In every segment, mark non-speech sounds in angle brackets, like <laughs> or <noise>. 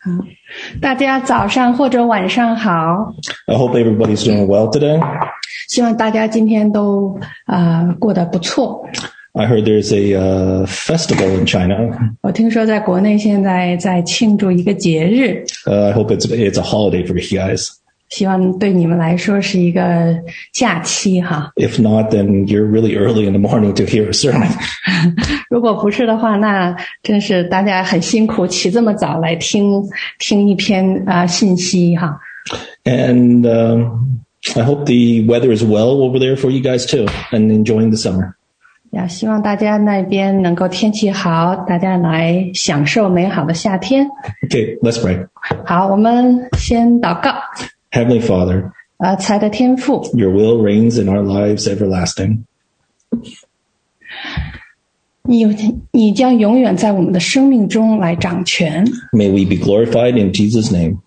好，大家早上或者晚上好。 I hope everybody's doing well today. 希望大家今天都啊、呃过得不错。 I heard there's a uh, festival in China. 我听说在国内现在在庆祝一个节日， Uh, I hope it's it's a holiday for you guys. 希望对你们来说是一个假期哈。 If not, then you're really early in the morning to hear a sermon. <laughs> 如果不是的话，那真是大家很辛苦，起这么早来听听一篇啊、信息哈。 And um, I hope the weather is well over there for you guys too, and enjoying the summer. 呀，希望大家那边能够天气好，大家来享受美好的夏天。 Okay, let's pray. 好，我们先祷告。 Heavenly Father, 呃，财的天赋， Your will reigns in our lives everlasting. 你你将永远在我们的生命中来掌权。 May we be glorified in Jesus' name.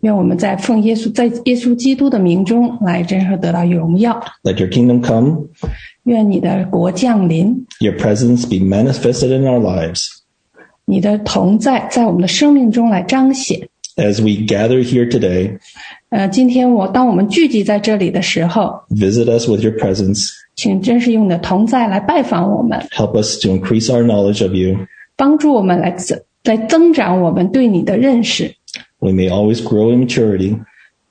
愿我们在奉耶稣在耶稣基督的名中来真正得到荣耀。 Let Your kingdom come, 愿你的国降临， Your presence be manifested in our lives. 你的同在在我们的生命中来彰显。 As we gather here today, 呃，今天我当我们聚集在这里的时候， visit us with Your presence. 请真是用你的同在来拜访我们， Help us to increase our knowledge of You. 帮助我们来增来增长我们对你的认识。 We may always grow in maturity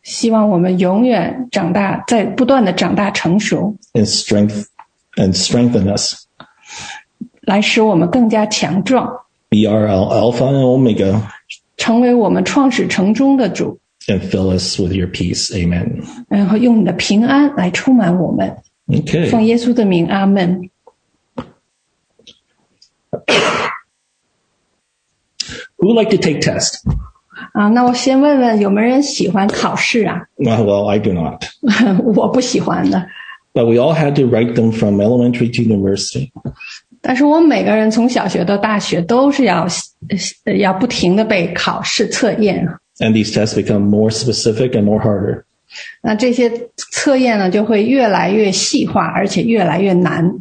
希望我们永远长大，在不断的长大成熟， and strength and strengthen us. 来使我们更加强壮， Be our al- Alpha and Omega 成为我们创始成终的主。 and fill us with Your peace. Amen. 然后用你的平安来充满我们。 Okay. 奉耶稣的名，阿门。 Who would like to take tests? 啊，那我先问问有没有人喜欢考试啊？ Well, well, I do not. <laughs> 我不喜欢的， But we all had to write them from elementary to university. 但是我们每个人从小学到大学都是要呃要不停的被考试测验。 And these tests become more specific and more harder. 那这些测验呢，就会越来越细化，而且越来越难。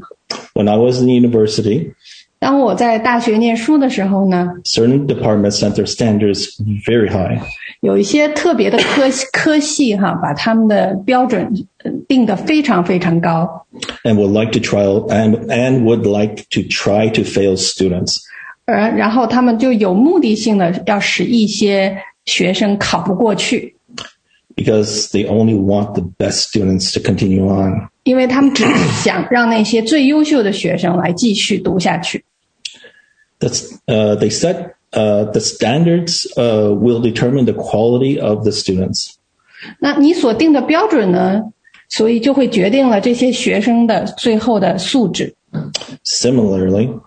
When I was in university, 当我在大学念书的时候呢， certain departments set their standards very high. 有一些特别的科科系哈，把他们的标准呃定得非常非常高， and would like to try and, and would like to try to fail students. 而然后他们就有目的性的要使一些 学生考不过去， because they only want the best students to continue on. 因为他们只是想让那些最优秀的学生来继续读下去。 That's uh, they set uh, the standards uh, will determine the quality of the students. 那你所定的标准呢，所以就会决定了这些学生的最后的素质。 Similarly,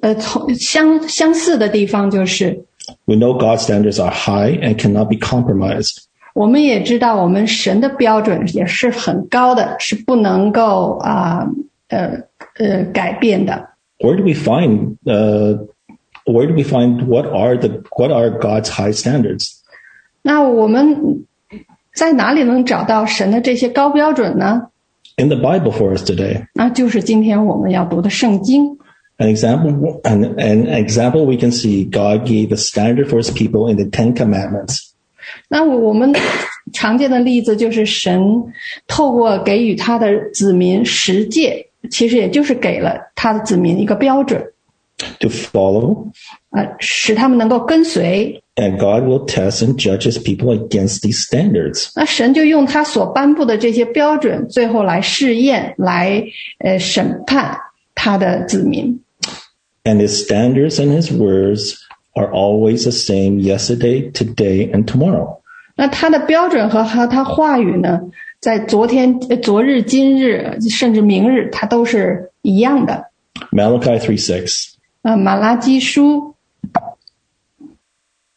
呃，从相相似的地方就是， we know God's standards are high and cannot be compromised. 我们也知道我们神的标准也是很高的，是不能够啊呃呃改变的。 Where do we find uh, where do we find what are the what are God's high standards? 那我们在哪里能找到神的这些高标准呢？ In the Bible for us today, 那就是今天我们要读的圣经。 an example an, an example we can see God gave a standard for His people in the Ten Commandments. 那我们常见的例子就是神透过给予他的子民十诫，其实也就是给了他的子民一个标准， to follow, 呃，使他们能够跟随。 and God will test and judge his people against these standards. 那神就用他所颁布的这些标准，最后来试验，来呃审判他的子民。 And his standards and his words are always the same yesterday, today, and tomorrow. 那他的标准和和他话语呢，在昨天、呃昨日、今日，甚至明日，它都是一样的。 Malachi 3 6. 呃，马拉基书，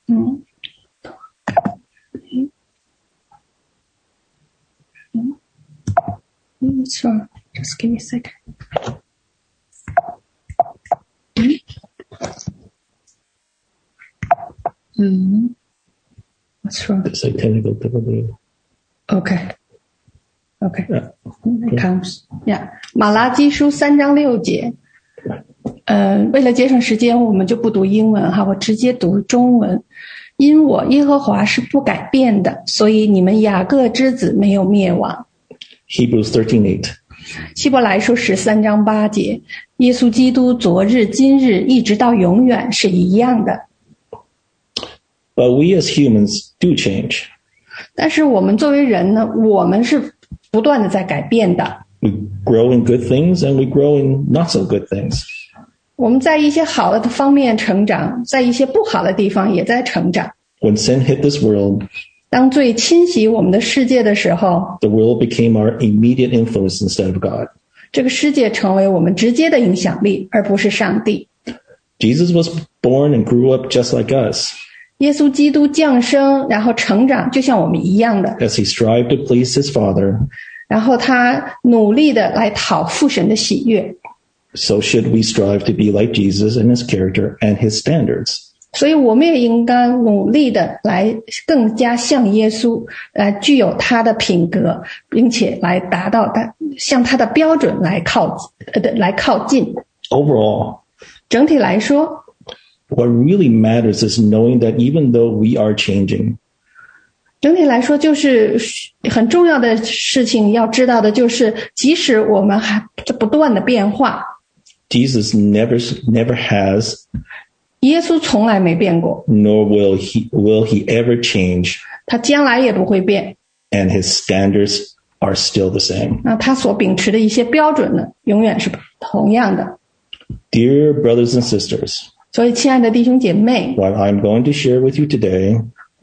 嗯，嗯嗯，sure, just give me a second. ，What's wrong? It's a technical difficulty. Okay. Okay. Yeah. It comes. Yeah. 马拉基书三章六节。呃，为了节省时间，我们就不读英文哈，我直接读中文。 因我耶和华是不改变的，所以你们雅各之子没有灭亡。 Hebrews 13:8. 希伯来书十三章八节，耶稣基督昨日、今日一直到永远是一样的。 But we as humans do change. 但是我们作为人呢，我们是不断的在改变的。 We grow in good things and we grow in not so good things. 我们在一些好的方面成长，在一些不好的地方也在成长。 When sin hit this world, 当最侵袭我们的世界的时候， the world became our immediate influence instead of God. 这个世界成为我们直接的影响力，而不是上帝。 Jesus was born and grew up just like us 耶稣基督降生，然后成长，就像我们一样的。 as he strived to please his Father. 然后他努力的来讨父神的喜悦。 So should we strive to be like Jesus in his character and his standards. 所以我们也应当努力的来更加像耶稣，来具有他的品格，并且来达到他向他的标准来靠呃的来靠近。 Overall, 整体来说， what really matters is knowing that even though we are changing, 整体来说就是很重要的事情。要知道的就是，即使我们还在不断的变化， Jesus never never has 耶稣从来没变过， nor will he will he ever change 他将来也不会变。 and his standards are still the same. 那他所秉持的一些标准呢，永远是同样的。 Dear brothers and sisters, 所以，亲爱的弟兄姐妹， what I'm going to share with you today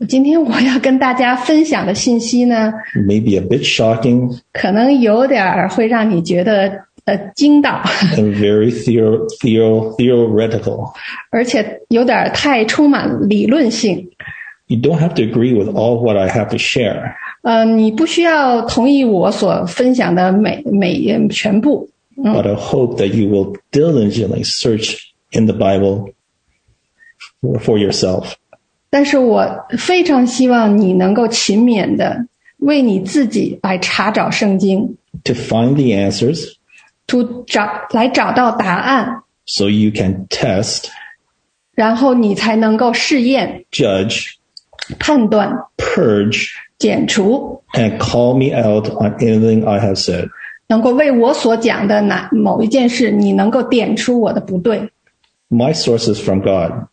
今天我要跟大家分享的信息呢， may be a bit shocking 可能有点儿会让你觉得呃惊到， and very theo- theo- theoretical. 而且有点儿太充满理论性。 You don't have to agree with all what I have to share, 呃，你不需要同意我所分享的每每全部， but I hope that you will diligently search in the Bible for, for yourself 但是我非常希望你能够勤勉的为你自己来查找圣经， to find the answers to 找来找到答案， so you can test, 然后你才能够试验、 judge, 判断、 purge, 剪除， and call me out on anything I have said. 能够为我所讲的哪某一件事，你能够点出我的不对。 My source is from God.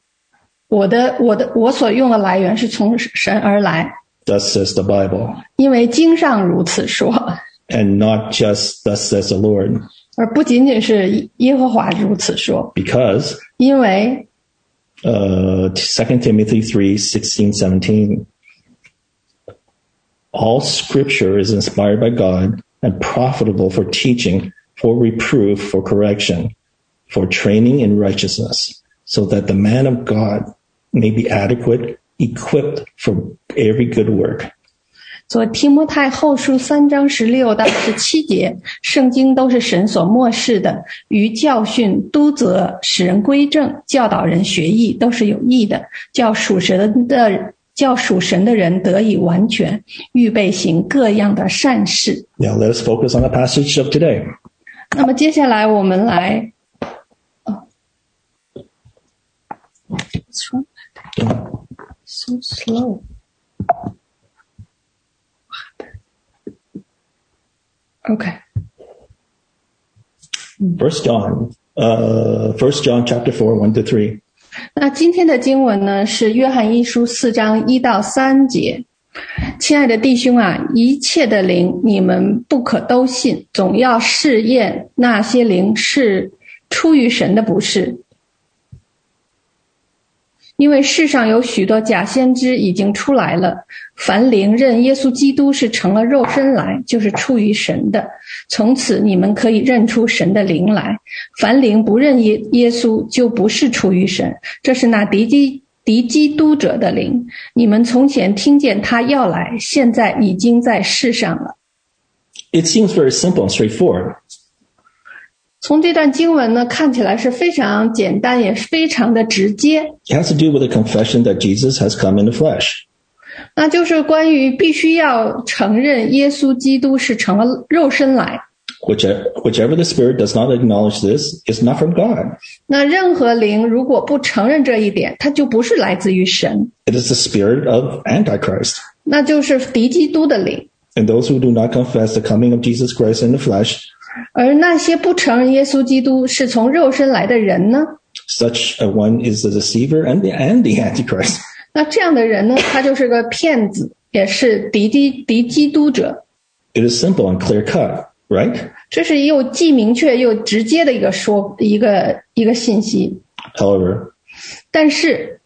我的我的我所用的来源是从神而来， Thus says the Bible, 因为经上如此说， and not just thus says the Lord, 而不仅仅是耶和华如此说， because 因为 uh, 2 Timothy 3 16, 17. All scripture is inspired by God and profitable for teaching, for reproof, for correction, for training in righteousness, so that the man of God may be adequate, equipped for every good work. 所提摩太后书三章十六到十七节，圣经都是神所漠视的，于教训、督责、使人归正、教导人学艺，都是有益的，叫属神的叫属神的人得以完全，预备行各样的善事。 Now let us focus on the passage of today. 那么接下来我们来，哦，What's wrong? So slow. Okay. First John, uh, First John chapter 4, 1 to 3. 那今天的经文呢是约翰一书四章一到三节。亲爱的弟兄啊，一切的灵你们不可都信，总要试验那些灵是出于神的，不是。 因为世上有许多假先知已经出来了，凡灵认耶稣基督是成了肉身来，就是出于神的。从此你们可以认出神的灵来。凡灵不认耶耶稣，就不是出于神，这是那敌基敌基督者的灵。你们从前听见他要来，现在已经在世上了。It seems very simple and straightforward. 从这段经文呢，看起来是非常简单，也是非常的直接。 It has to do with the confession that Jesus has come in the flesh. 那就是关于必须要承认耶稣基督是成了肉身来。 Whichever, whichever the Spirit does not acknowledge this is not from God. 那任何灵如果不承认这一点，它就不是来自于神， It is the spirit of Antichrist. 那就是敌基督的灵。 And those who do not confess the coming of Jesus Christ in the flesh, 而那些不承认耶稣基督是从肉身来的人呢？ such a one is the deceiver and the, and the Antichrist. 那这样的人呢，他就是个骗子，也是敌基敌基督者。 It is simple and clear cut, right? 这是又既明确又直接的一个说一个一个信息。 However, 但是，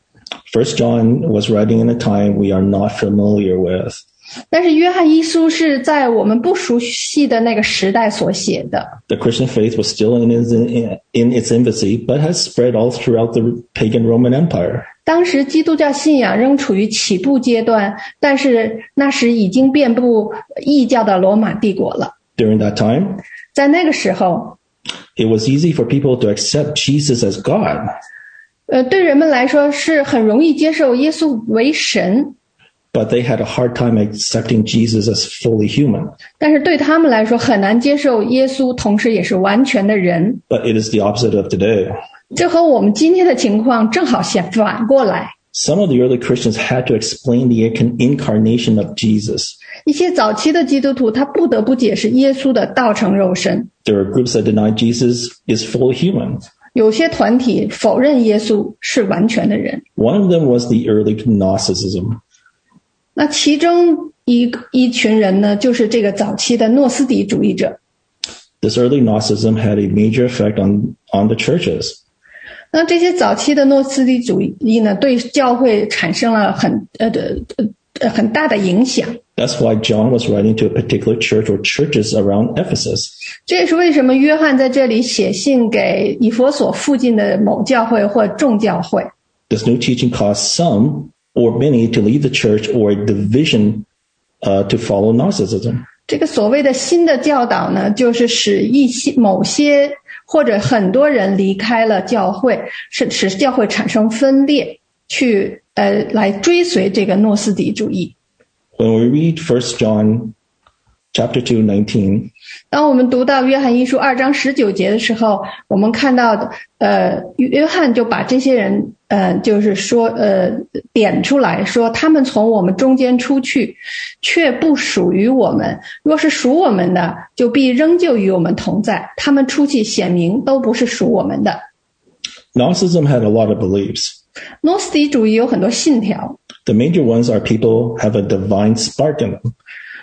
First John was writing in a time we are not familiar with. 但是约翰一书是在我们不熟悉的那个时代所写的。 The Christian faith was still in its, in its infancy, but has spread all throughout the pagan Roman Empire. 当时基督教信仰仍处于起步阶段，但是那时已经遍布异教的罗马帝国了。 During that time, 在那个时候， it was easy for people to accept Jesus as God, 呃，对人们来说是很容易接受耶稣为神， but they had a hard time accepting Jesus as fully human. 但是对他们来说很难接受耶稣同时也是完全的人。 But it is the opposite of today. 这和我们今天的情况正好相反过来。 Some of the early Christians had to explain the incarnation of Jesus. 一些早期的基督徒，他不得不解释耶稣的道成肉身。 There are groups that deny Jesus is fully human. 有些团体否认耶稣是完全的人。 One of them was the early Gnosticism. 那其中一一群人呢，就是这个早期的诺斯底主义者。 This early Gnosticism had a major effect on, on the churches. 那这些早期的诺斯底主义呢，对教会产生了很呃的呃很大的影响。 That's why John was writing to a particular church or churches around Ephesus. 这也是为什么约翰在这里写信给以佛所附近的某教会或众教会。 This new teaching caused some or many to leave the church or a division uh, to follow Gnosticism. 这个所谓的新的教导呢，就是使一些某些或者很多人离开了教会，是使教会产生分裂，去呃来追随这个诺斯底主义。When we read First John chapter 2, 19, 当我们读到约翰一书二章十九节的时候，我们看到的，呃，约约翰就把这些人，呃，就是说，呃，点出来说，他们从我们中间出去，却不属于我们；若是属我们的，就必仍旧与我们同在。他们出去显明都不是属我们的。 Gnosticism had a lot of beliefs. 诺斯底主义有很多信条， The major ones are people have a divine spark in them.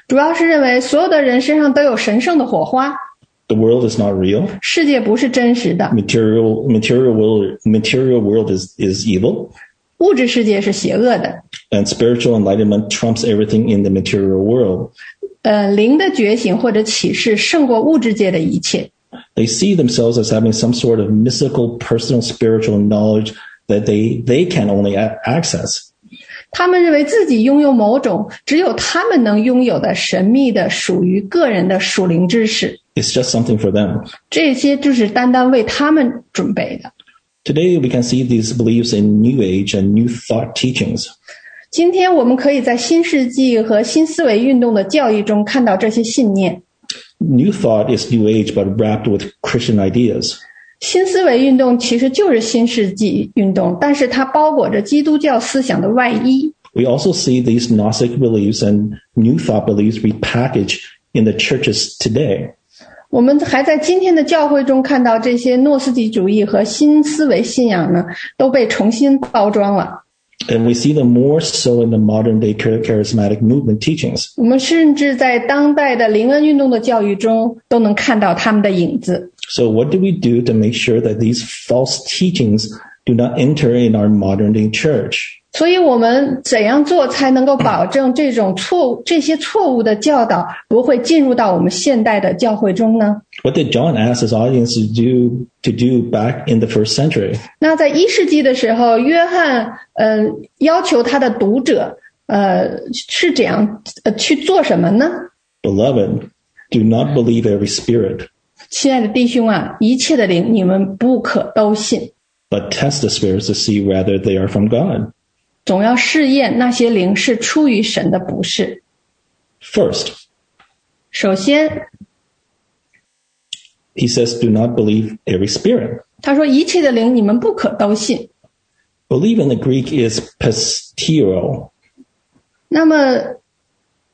主要是认为所有的人身上都有神圣的火花， The world is not real. 世界不是真实的， Material, material world, material world is, is evil. 物质世界是邪恶的。 And spiritual enlightenment trumps everything in the material world. 呃，灵的觉醒或者启示胜过物质界的一切。 They see themselves as having some sort of mystical, personal, spiritual knowledge that they, they can only a- access. 他们认为自己拥有某种只有他们能拥有的神秘的、属于个人的属灵知识， It's just something for them. 这些就是单单为他们准备的。 Today, we can see these beliefs in New Age and New Thought teachings. 今天我们可以在新世纪和新思维运动的教义中看到这些信念。 New Thought is New Age, but wrapped with Christian ideas. 新思维运动其实就是新世纪运动，但是它包裹着基督教思想的外衣。We also see these Gnostic beliefs and New Thought beliefs repackaged in the churches today. 我们还在今天的教会中看到这些诺斯底主义和新思维信仰呢，都被重新包装了。And we see them more so in the modern day char- charismatic movement teachings. 我们甚至在当代的灵恩运动的教育中都能看到他们的影子。 So what do we do to make sure that these false teachings do not enter in our modern day church? 所以，我们怎样做才能够保证这种错误、这些错误的教导不会进入到我们现代的教会中呢？ What did John ask his audience to do to do back in the first century? 那在一世纪的时候，约翰呃要求他的读者呃是怎样呃去做什么呢？ Beloved, do not believe every spirit, 亲爱的弟兄啊，一切的灵你们不可都信， but test the spirits to see whether they are from God. 总要试验那些灵是出于神的，不是。 First, 首先， he says, do not believe every spirit. 他说一切的灵你们不可都信。 Believe in the Greek is pistero. 那么“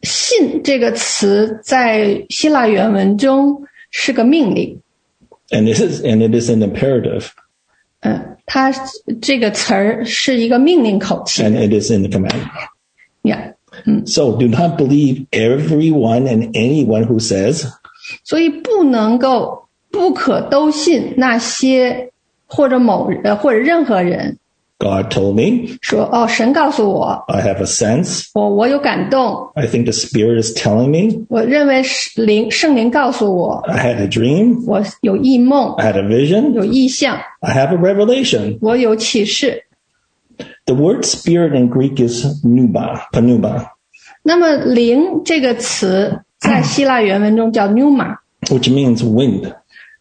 信”这个词在希腊原文中是个命令， And it is, and it is an imperative, 嗯， 它这个词儿是一个命令口气 and it is in the command. Yeah. So do not believe everyone and anyone who says, 所以不能够不可都信那些或者某呃或者任何人 God told me, 说哦，神告诉我， I have a sense, 我我有感动， I think the Spirit is telling me, 我认为是灵圣灵告诉我， I had a dream, 我有异梦， I had a vision, 有意象， I have a revelation. 我有启示。 The word spirit in Greek is pneuma, pneuma, 那么“灵”这个词在希腊原文中叫 pneuma， which means wind,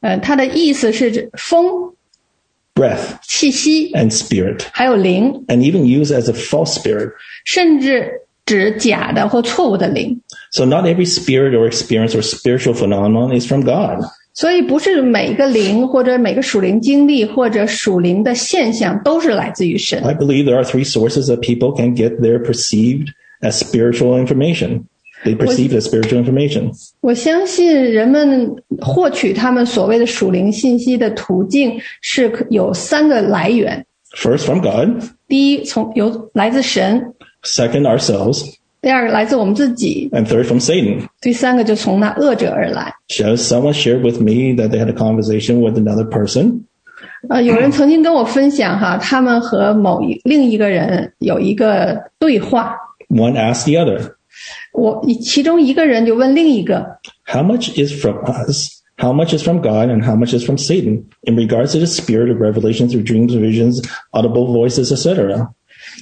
呃，它的意思是指风、 breath, 气息， and spirit, 还有灵， and even used as a false spirit. 甚至指假的或错误的灵。 So not every spirit or experience or spiritual phenomenon is from God. 所以，不是每个灵或者每个属灵经历或者属灵的现象都是来自于神。 I believe there are three sources that people can get their perceived as spiritual information. They perceive as spiritual information. 我相信人们获取他们所谓的属灵信息的途径是可有三个来源： First, from God. 第一，从有来自神； Second, ourselves. 第二个来自我们自己； And third, from Satan. 第三个就从那恶者而来。 Just someone shared with me that they had a conversation with another person. 呃，有人曾经跟我分享哈，他们和某一另一个人有一个对话， One asked the other, 我其中一个人就问另一个， How much is from us? How much is from God and how much is from Satan in regards to the spirit of revelation through dreams, visions, audible voices, etc.?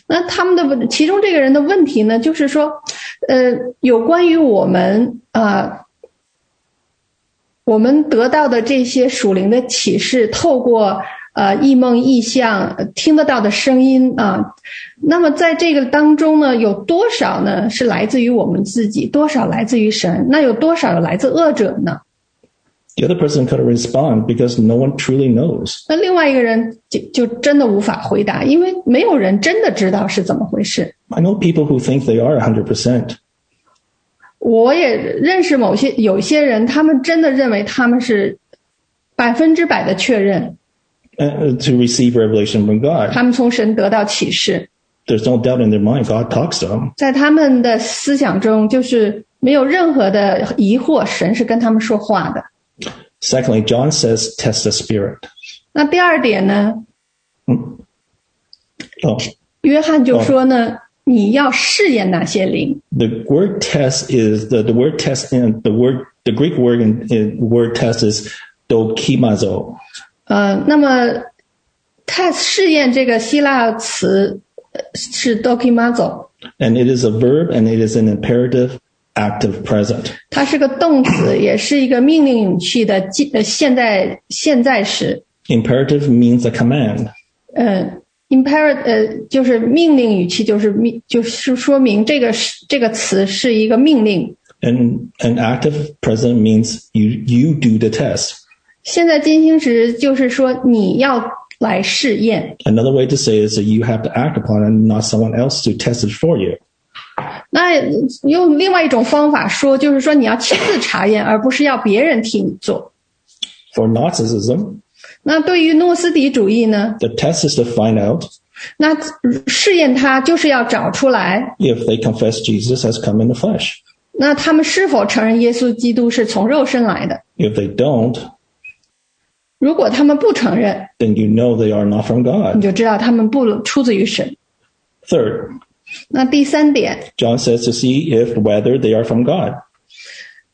那他们的问，其中这个人的问题呢，就是说，呃，有关于我们啊、呃我们得到的这些属灵的启示，透过 呃异梦异象呃听得到的声音啊、那么在这个当中呢，有多少呢是来自于我们自己，多少来自于神？那有多少来自恶者呢？The other person couldn't respond because no one truly knows. 那另外一个人就就真的无法回答，因为没有人真的知道是怎么回事。I know people who think they are a hundred percent 我也认识某些有些人，他们真的认为他们是百分之百的确认，uh, to receive revelation from God. 他们从神得到启示， There's no doubt in their mind God talks to them. 在他们的思想中就是没有任何的疑惑，神是跟他们说话的。 Secondly, John says, test the spirit. 那第二点呢， Oh, 约翰就说呢，你要试验那些灵。 the word test is the, the word test in the word the Greek word in, in word test is dokimazo. 呃，那么 test 试验这个希腊词呃是 dokimazo， And it is a verb and it is an imperative active present. 它是个动词，也是一个命令语气的记呃现在现在时。 Imperative means a command. 呃 imperative 呃就是命令语气，就是命就是说明这个是这个词是一个命令。 And an active present means you, you do the test. 现在金星值就是说你要来试验。Another way to say is that you have to act upon and not someone else to test it for you. 那用另外一种方法说，就是说你要亲自查验，而不是要别人替你做。For Gnosticism，那对于诺斯底主义呢？The test is to find out. 那试验它就是要找出来。If they confess Jesus has come in the flesh，那他们是否承认耶稣基督是从肉身来的？If they don't. 如果他们不承认， then you know they are not from 你 God. 就知道他们不出自于神。 Third, 那第三点， John says to see if whether they are from God.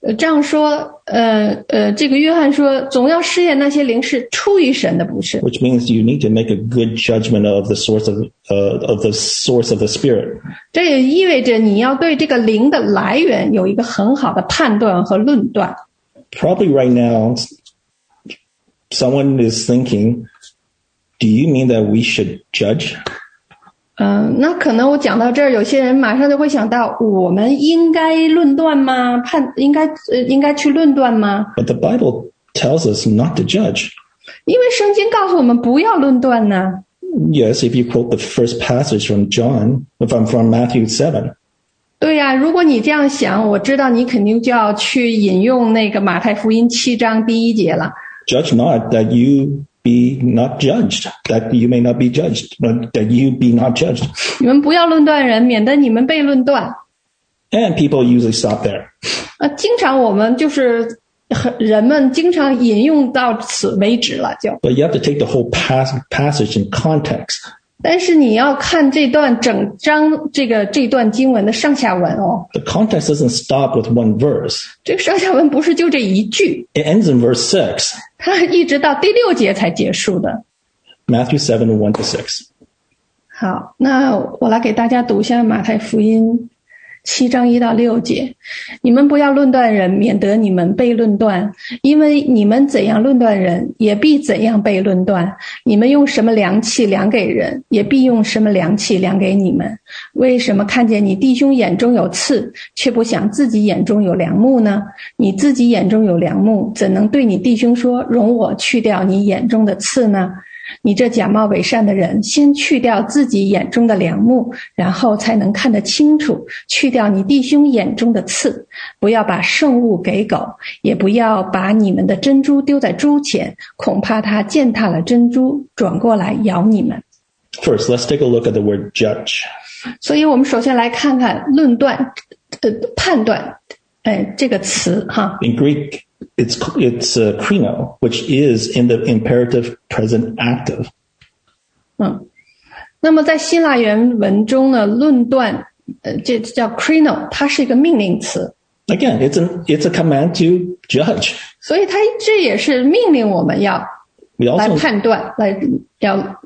呃，这样说，呃呃，这个约翰说，总要试验那些灵是出于神的，不是？ which means you need to make a good judgment of the source of uh, of the source of the spirit. 这也意味着你要对这个灵的来源有一个很好的判断和论断。 Probably right now, someone is thinking, "Do you mean that we should judge?" 嗯，那可能我讲到这儿，有些人马上就会想到，我们应该论断吗？判应该呃应该去论断吗？ But the Bible tells us not to judge. 因为圣经告诉我们不要论断呢。 Yes, if you quote the first passage from John, from, from Matthew 7, 对呀、如果你这样想，我知道你肯定就要去引用那个马太福音七章第一节了。 judge not that you be not judged, that you may not be judged, but that you be not judged. 你们不要论断人，免得你们被论断。 And people usually stop there. 啊，经常我们就是很人们经常引用到此为止了，就。 But you have to take the whole pas- passage in context. 但是你要看这段整章这个这段经文的上下文哦， The context doesn't stop with one verse. 这个上下文不是就这一句， It ends in verse 6, 它 <laughs> 一直到第六节才结束的。Matthew seven one to six 好，那我来给大家读一下马太福音七章一到六节：你们不要论断人，免得你们被论断。因为你们怎样论断人，也必怎样被论断。你们用什么量器量给人，也必用什么量器量给你们。为什么看见你弟兄眼中有刺，却不想自己眼中有梁木呢？你自己眼中有梁木，怎能对你弟兄说：“容我去掉你眼中的刺呢？”你这假冒伪善的人，先去掉自己眼中的梁木，然后才能看得清楚。去掉你弟兄眼中的刺，不要把圣物给狗，也不要把你们的珍珠丢在猪前，恐怕它践踏了珍珠，转过来咬你们。First, let's take a look at the word judge. 所以，我们首先来看看“论断”呃判断，哎，这个词哈。 In Greek, it's it's uh, krino, which is in the imperative present active. 嗯，那么在希腊原文中呢，论断，呃，这叫 krino，它是一个命令词， Again, it's an it's a command to judge. 所以它这也是命令我们要 We 来 also 判断，来要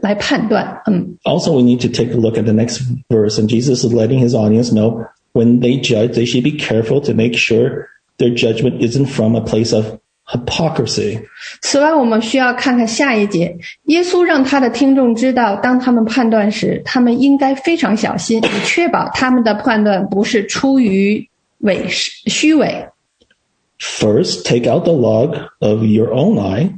来判断，嗯， also we need to take a look at the next verse, and Jesus is letting his audience know when they judge, they should be careful to make sure their judgment isn't from a place of hypocrisy. 此外，我们需要看看下一节，耶稣让他的听众知道，当他们判断时，他们应该非常小心，以确保他们的判断不是出于伪虚伪。 First, take out the log of your own eye,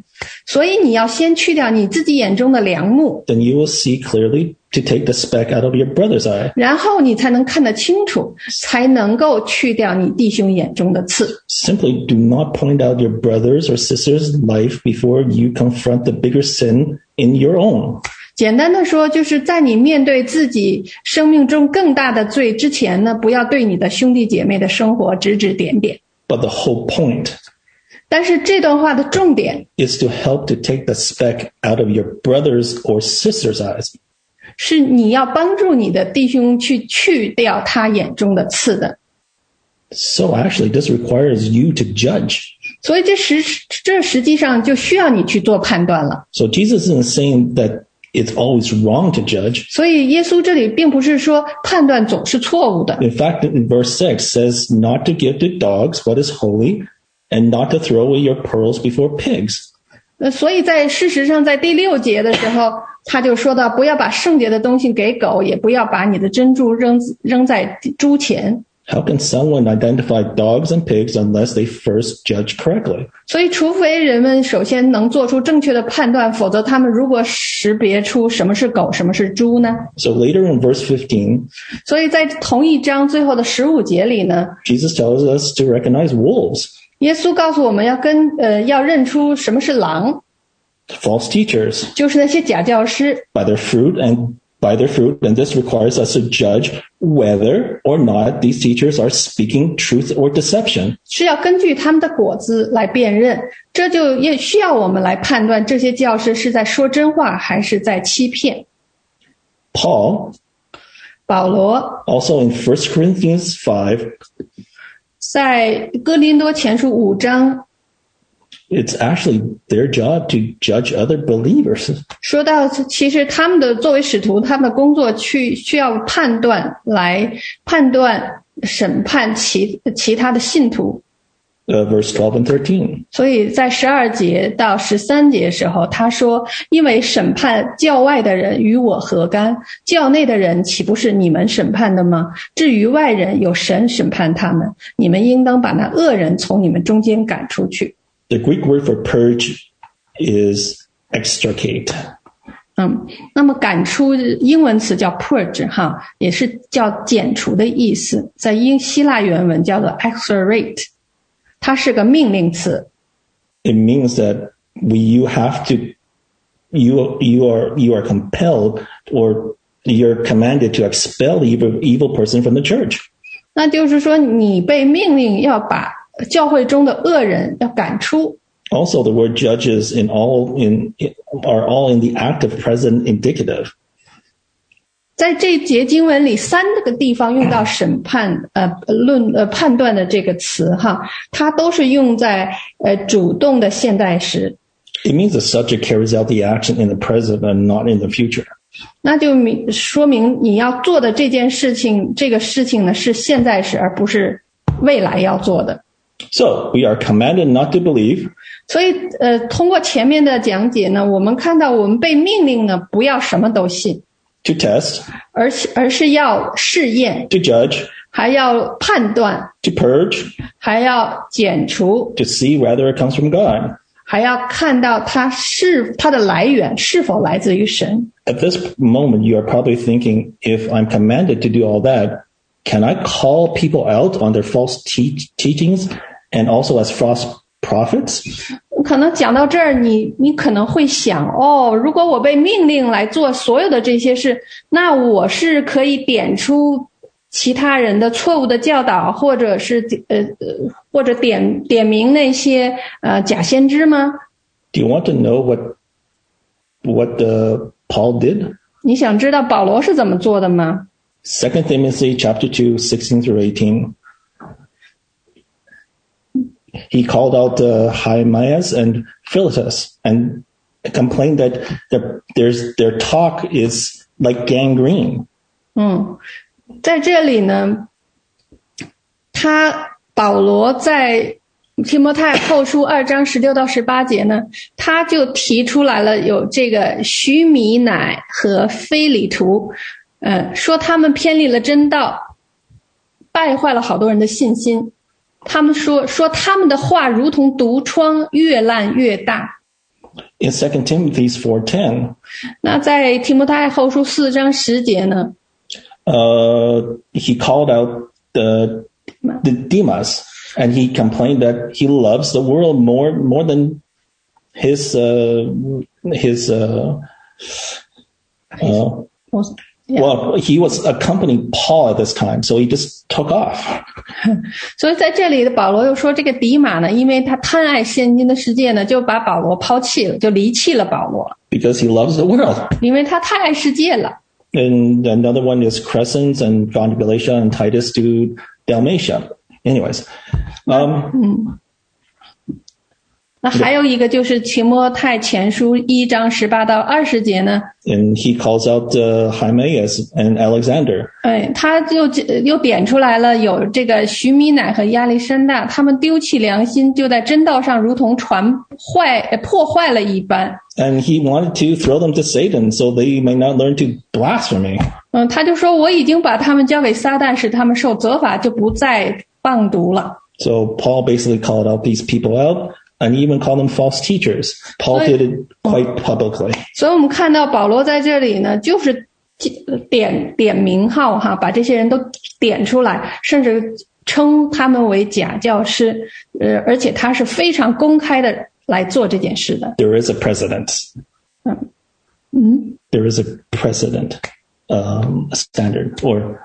所以你要先去掉你自己眼中的梁木， then you will see clearly to take the speck out of your brother's eye. 然后你才能看得清楚，才能够去掉你弟兄眼中的刺。 Simply do not point out your brother's or sister's life before you confront the bigger sin in your own. 简单的说，就是在你面对自己生命中更大的罪之前呢，不要对你的兄弟姐妹的生活指指点点。 But the whole point 但是这段话的重点 is to help to take the speck out of your brother's or sister's eyes. 是你要帮助你的弟兄去去掉他眼中的刺的。 So actually, this requires you to judge. 所以这实这实际上就需要你去做判断了。 So Jesus isn't saying that it's always wrong to judge. 所以耶稣这里并不是说判断总是错误的， In fact, in verse 6 says not to give to dogs what is holy and not to throw away your pearls before pigs. 呃，所以在事实上，在第六节的时候，他就说到，不要把圣洁的东西给狗，也不要把你的珍珠扔扔在猪前。 How can someone identify dogs and pigs unless they first judge correctly? 所以，除非人们首先能做出正确的判断，否则他们如果识别出什么是狗，什么是猪呢？ So later in verse 15, 所以在同一章最后的十五节里呢， Jesus tells us to recognize wolves, 耶稣告诉我们要跟呃要认出什么是狼， false teachers, 就是那些假教师。 by their fruit and by their fruit, and this requires us to judge whether or not these teachers are speaking truth or deception. 是要根据他们的果子来辨认，这就也需要我们来判断这些教师是在说真话还是在欺骗。 Paul, 保罗 also in 1 Corinthians 5, 在哥林多前书五章 it's actually their job to judge other believers. 说到，其实他们的作为使徒，他们的工作去需要判断来判断审判其其他的信徒。Uh, verse 12 and 13. 所以在十二节到十三节时候，他说：“因为审判教外的人与我何干？教内的人岂不是你们审判的吗？至于外人，有神审判他们。你们应当把那恶人从你们中间赶出去。 The Greek word for purge is extricate. 嗯，那么赶出英文词叫 purge 哈，也是叫剪除的意思，在英希腊原文叫做 exorate， 它是个命令词。 It means that we you have to you you are you are compelled or you're commanded to expel the evil evil person from the church. 那就是说，你被命令要把教会中的恶人要赶出。 Also, the word judges in all in are all in the active present indicative. 在这节经文里，三个地方用到审判、呃论、呃判断的这个词哈，它都是用在呃主动的现在时，It means the subject carries out the action in the present and not in the future. 那就明说明你要做的这件事情，这个事情呢是现在时，而不是未来要做的。So we are commanded not to believe, 所以，呃，通过前面的讲解呢，我们看到我们被命令呢，不要什么都信，to test, 而是而是要试验， to judge, 还要判断， to purge, 还要剪除， to see whether it comes from God. 还要看到它是它的来源是否来自于神。 At this moment, you are probably thinking, if I'm commanded to do all that, can I call people out on their false te- teachings and also as false prophets? 可能讲到这儿，你你可能会想，哦，如果我被命令来做所有的这些事，那我是可以点出其他人的错误的教导，或者是呃呃，或者点点名那些呃假先知吗？Do you want to know what what uh, Paul did? 你想知道保罗是怎么做的吗？Second Timothy chapter 2, 16 through 18. he called out uh, the Hymenaeus and Philetus and complained that their, there's, their talk is like gangrene. Hmm. 嗯，在这里呢，他保罗在提摩太后书二章十六到十八节呢，他就提出来了有这个徐米乃和非礼图，呃，说他们偏离了真道，败坏了好多人的信心。他们说说他们的话如同毒疮，越烂越大。 In 2 Timothy 4.10, 那在提摩太后书四章十节呢， uh, he called out the, the Demas and he complained that he loves the world more, more than his, uh, his, uh, uh, 我 well, he was accompanying Paul at this time, so he just took off. <laughs> 所以在这里的保罗又说，这个迪马呢，因为他贪爱现今的世界呢，就把保罗抛弃了，就离弃了保罗， because he loves the world. 因为他太爱世界了。 And another one is Crescens and John to Galatia and Titus to Dalmatia. Anyways, um, 那还有一个就是提摩太前书一章十八到二十节呢， and he calls out uh, Hymenaeus and Alexander. 哎，他就又点出来了，有这个徐米乃和亚历山大，他们丢弃良心，就在真道上如同传坏呃破坏了一般。 And he wanted to throw them to Satan so they may not learn to blasphemy. 嗯，他就说我已经把他们交给撒旦，使他们受责罚，就不再谤读了。 So Paul basically called out these people out and even called them false teachers. Paul Right. did it quite publicly. 所以我们看到保罗在这里呢，就是点点名号哈，把这些人都点出来，甚至称他们为假教师，呃，而且他是非常公开的来做这件事的。 There is a precedent. There is a precedent um, standard or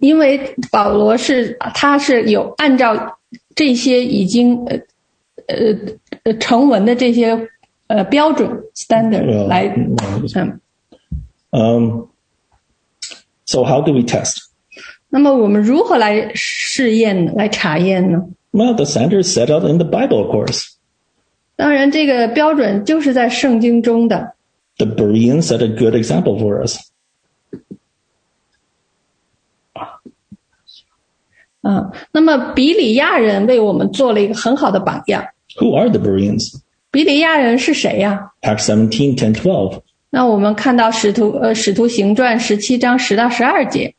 因为保罗是他是有按照这些已经呃 呃呃成文的这些呃标准 standard Well, 来 well, 嗯， Um, so how do we test? 那么我们如何来试验呢？来查验呢？ Well, the standard is set out in the Bible, of course. 当然，这个标准就是在圣经中的。 The Bereans set a good example for us. 嗯，那么比里亚人为我们做了一个很好的榜样。Who are the Bereans? 比里亚人是谁呀、Acts 17, 10, 12. 那我们看到使徒呃使徒行传十七章十到十二节，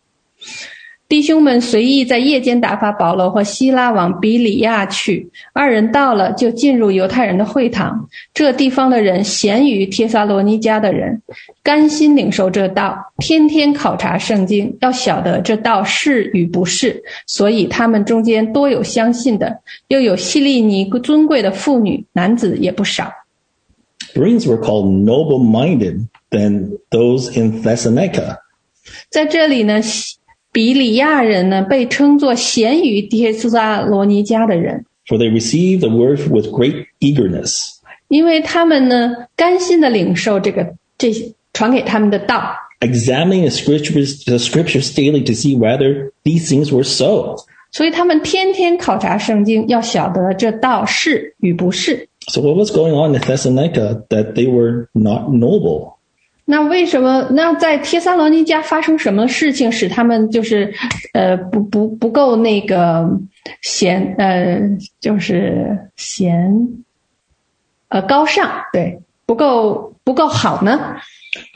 弟兄们随意在夜间打发保罗和希拉往比里亚去。二人到了，就进入犹太人的会堂。这地方的人咸于帖撒罗尼迦的人，甘心领受这道，天天考察圣经，要晓得这道是与不是。所以他们中间多有相信的，又有希利尼尊贵的妇女，男子也不少。Bereans were called noble-minded than those in Thessalonica. 在这里呢，比里亚人呢被称作咸于帖撒罗尼迦的人。 for they received the word with great eagerness. 因为他们呢甘心的领受这个这传给他们的道， examining the scriptures, the scriptures daily to see whether these things were so. 所以他们天天考察圣经，要晓得这道是与不是。 So what was going on in Thessalonica that they were not noble? 那为什么？那在帖撒罗尼迦发生什么事情使他们就是，呃，不不不够那个贤，呃，就是贤，呃，高尚，对，不够不够好呢？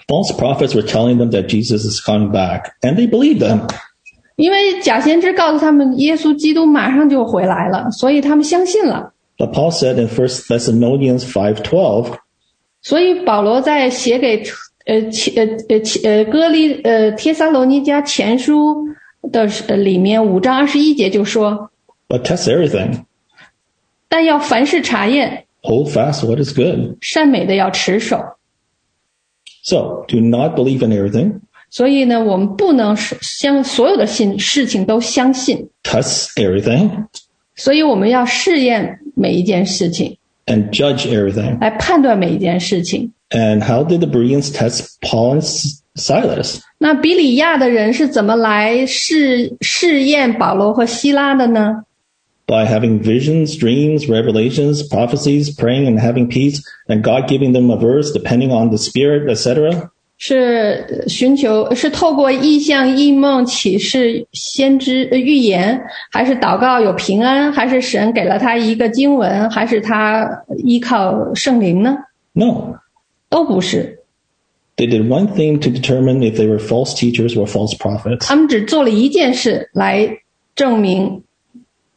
False prophets were telling them that Jesus is coming back, and they believed them. 因为假先知告诉他们，耶稣基督马上就回来了，所以他们相信了。 But Paul said in 1 Thessalonians 5.12, 所以保罗在写给 呃前呃呃前呃哥利呃帖撒罗尼迦前书的呃里面五章二十一节就说，But test everything. 但要凡事查验，Hold fast what is good. 善美的要持守。So do not believe in everything. 所以呢，我们不能是相所有的信事情都相信，Test everything 所以我们要试验每一件事情，and judge everything. 来判断每一件事情。 And how did the Bereans test Paul and S- Silas? 那比里亚的人是怎么来试试验保罗和希拉的呢？ By having visions, dreams, revelations, prophecies, praying and having peace, and God giving them a verse depending on the Spirit, etc. 是寻求是透过意象、异梦、启示、先知呃预言，还是祷告有平安，还是神给了他一个经文，还是他依靠圣灵呢？No. 都不是，They did one thing to determine if they were false teachers or false prophets. 他们只做了一件事来证明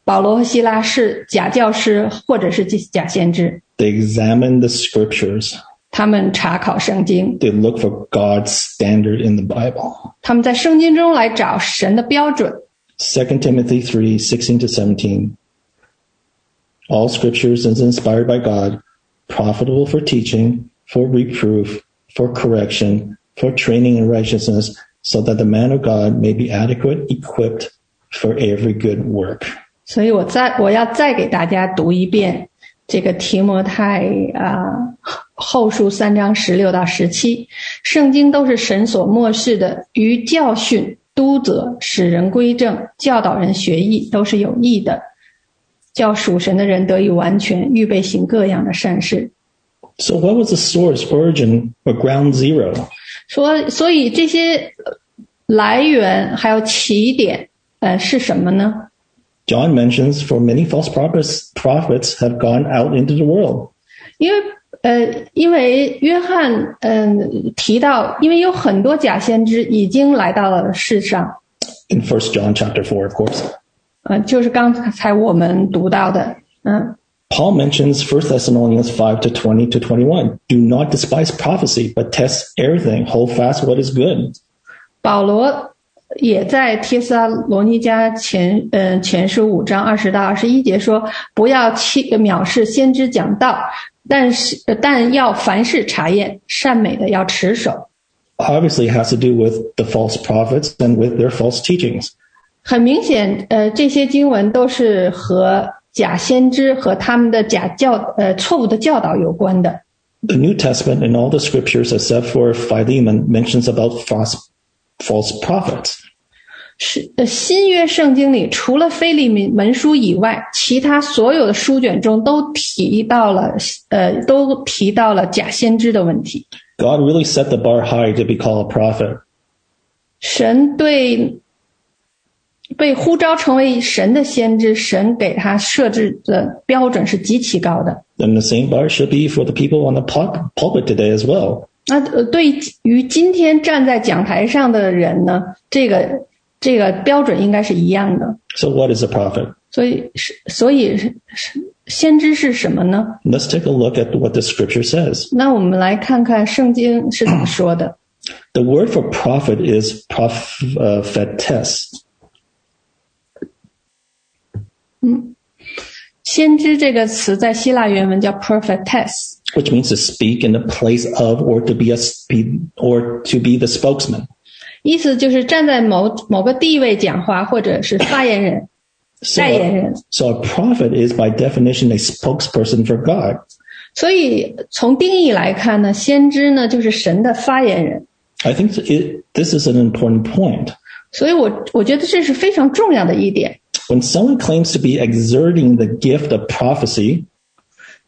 保罗和希拉是假教师或者是假先知。They examined the scriptures. 他们查考圣经， They look for God's standard in the Bible. 他们在圣经中来找神的标准。 2 Timothy 3, 16 to 17. All scriptures is inspired by God, profitable for teaching, for reproof, for correction, for training in righteousness, so that the man of God may be adequate, equipped for every good work. 所以我再我要再给大家读一遍这个提摩太啊 后书三章十六到十七，圣经都是神所漠视的，于教训、督责、使人归正、教导人学艺，都是有益的，叫属神的人得以完全，预备行各样的善事。 So what was the source, origin, or ground zero? 说，所以这些呃来源还有起点，呃，是什么呢？ John mentions, for many false prophets, prophets have gone out into the world. 因为 呃，因为约翰嗯、提到，因为有很多假先知已经来到了世上， In 1 John chapter 4, of course. 呃，就是刚才我们读到的，嗯， Paul mentions 1 Thessalonians 5 to 20 to 21. Do not despise prophecy, but test everything. Hold fast what is good. 保罗也在帖撒罗尼迦前嗯、呃、前书五章二十到二十一节说，不要欺藐视先知讲道， 但是呃但要凡事查验，善美的要持守。 Obviously, it has to do with the false prophets and with their false teachings. 很明显，呃，这些经文都是和假先知和他们的假教呃错误的教导有关的。 The New Testament and all the scriptures, except for Philemon, mentions about false, false prophets. 是呃，新约圣经里除了腓利门门书以外，其他所有的书卷中都提到了呃，都提到了假先知的问题。God really set the bar high to be called a prophet. 神对被呼召成为神的先知，神给他设置的标准是极其高的。And the same bar should be for the people on the pul- pulpit today as well. 那呃，对于今天站在讲台上的人呢，这个这个标准应该是一样的。 So, what is a prophet? 所以是，所以是是先知是什么呢？ Let's take a look at what the scripture says. 那我们来看看圣经是怎么说的。 The <clears throat> word for prophet is prophetess. 先知这个词在希腊原文叫 prophetess， which means to speak in the place of or to be a be, or to be the spokesman. 意思就是站在某某个地位讲话，或者是发言人、 So, 代言人。 so a prophet is by definition a spokesperson for God. 所以从定义来看呢，先知呢就是神的发言人。 I think it, this is an important point. 所以我我觉得这是非常重要的一点。 When someone claims to be exerting the gift of prophecy,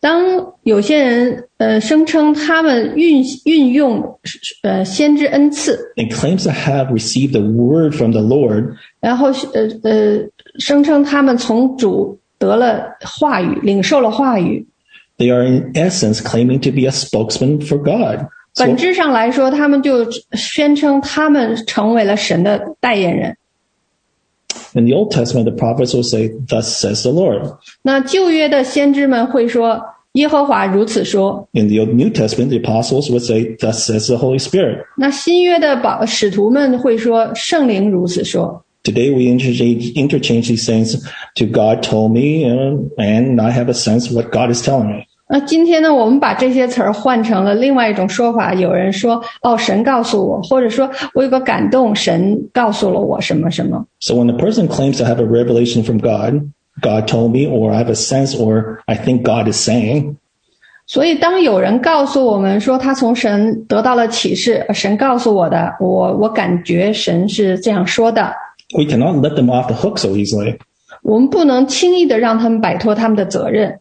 当有些人呃声称他们运运用呃先知恩赐， and claims to have received a word from the Lord, 然后呃呃声称他们从主得了话语，领受了话语， they are in essence claiming to be a spokesman for God. So, 本质上来说，他们就宣称他们成为了神的代言人。 in the Old Testament, the prophets will say, "Thus says the Lord." 那旧约的先知们会说：“耶和华如此说。 In the New Testament, the apostles would say, "Thus says the Holy Spirit." ”那新约的保使徒们会说：“圣灵如此说。 Today we interchange, interchange these things to God told me, uh, and I have a sense what God is telling me. ” 那今天呢，我们把这些词儿换成了另外一种说法。有人说：“哦，神告诉我，或者说我有个感动，神告诉了我什么什么。 So when a person claims to have a revelation from God, God told me, or I have a sense, or I think God is saying, ”所以，当有人告诉我们说他从神得到了启示，神告诉我的，我我感觉神是这样说的， we cannot let them off the hook so easily. 我们不能轻易的让他们摆脱他们的责任。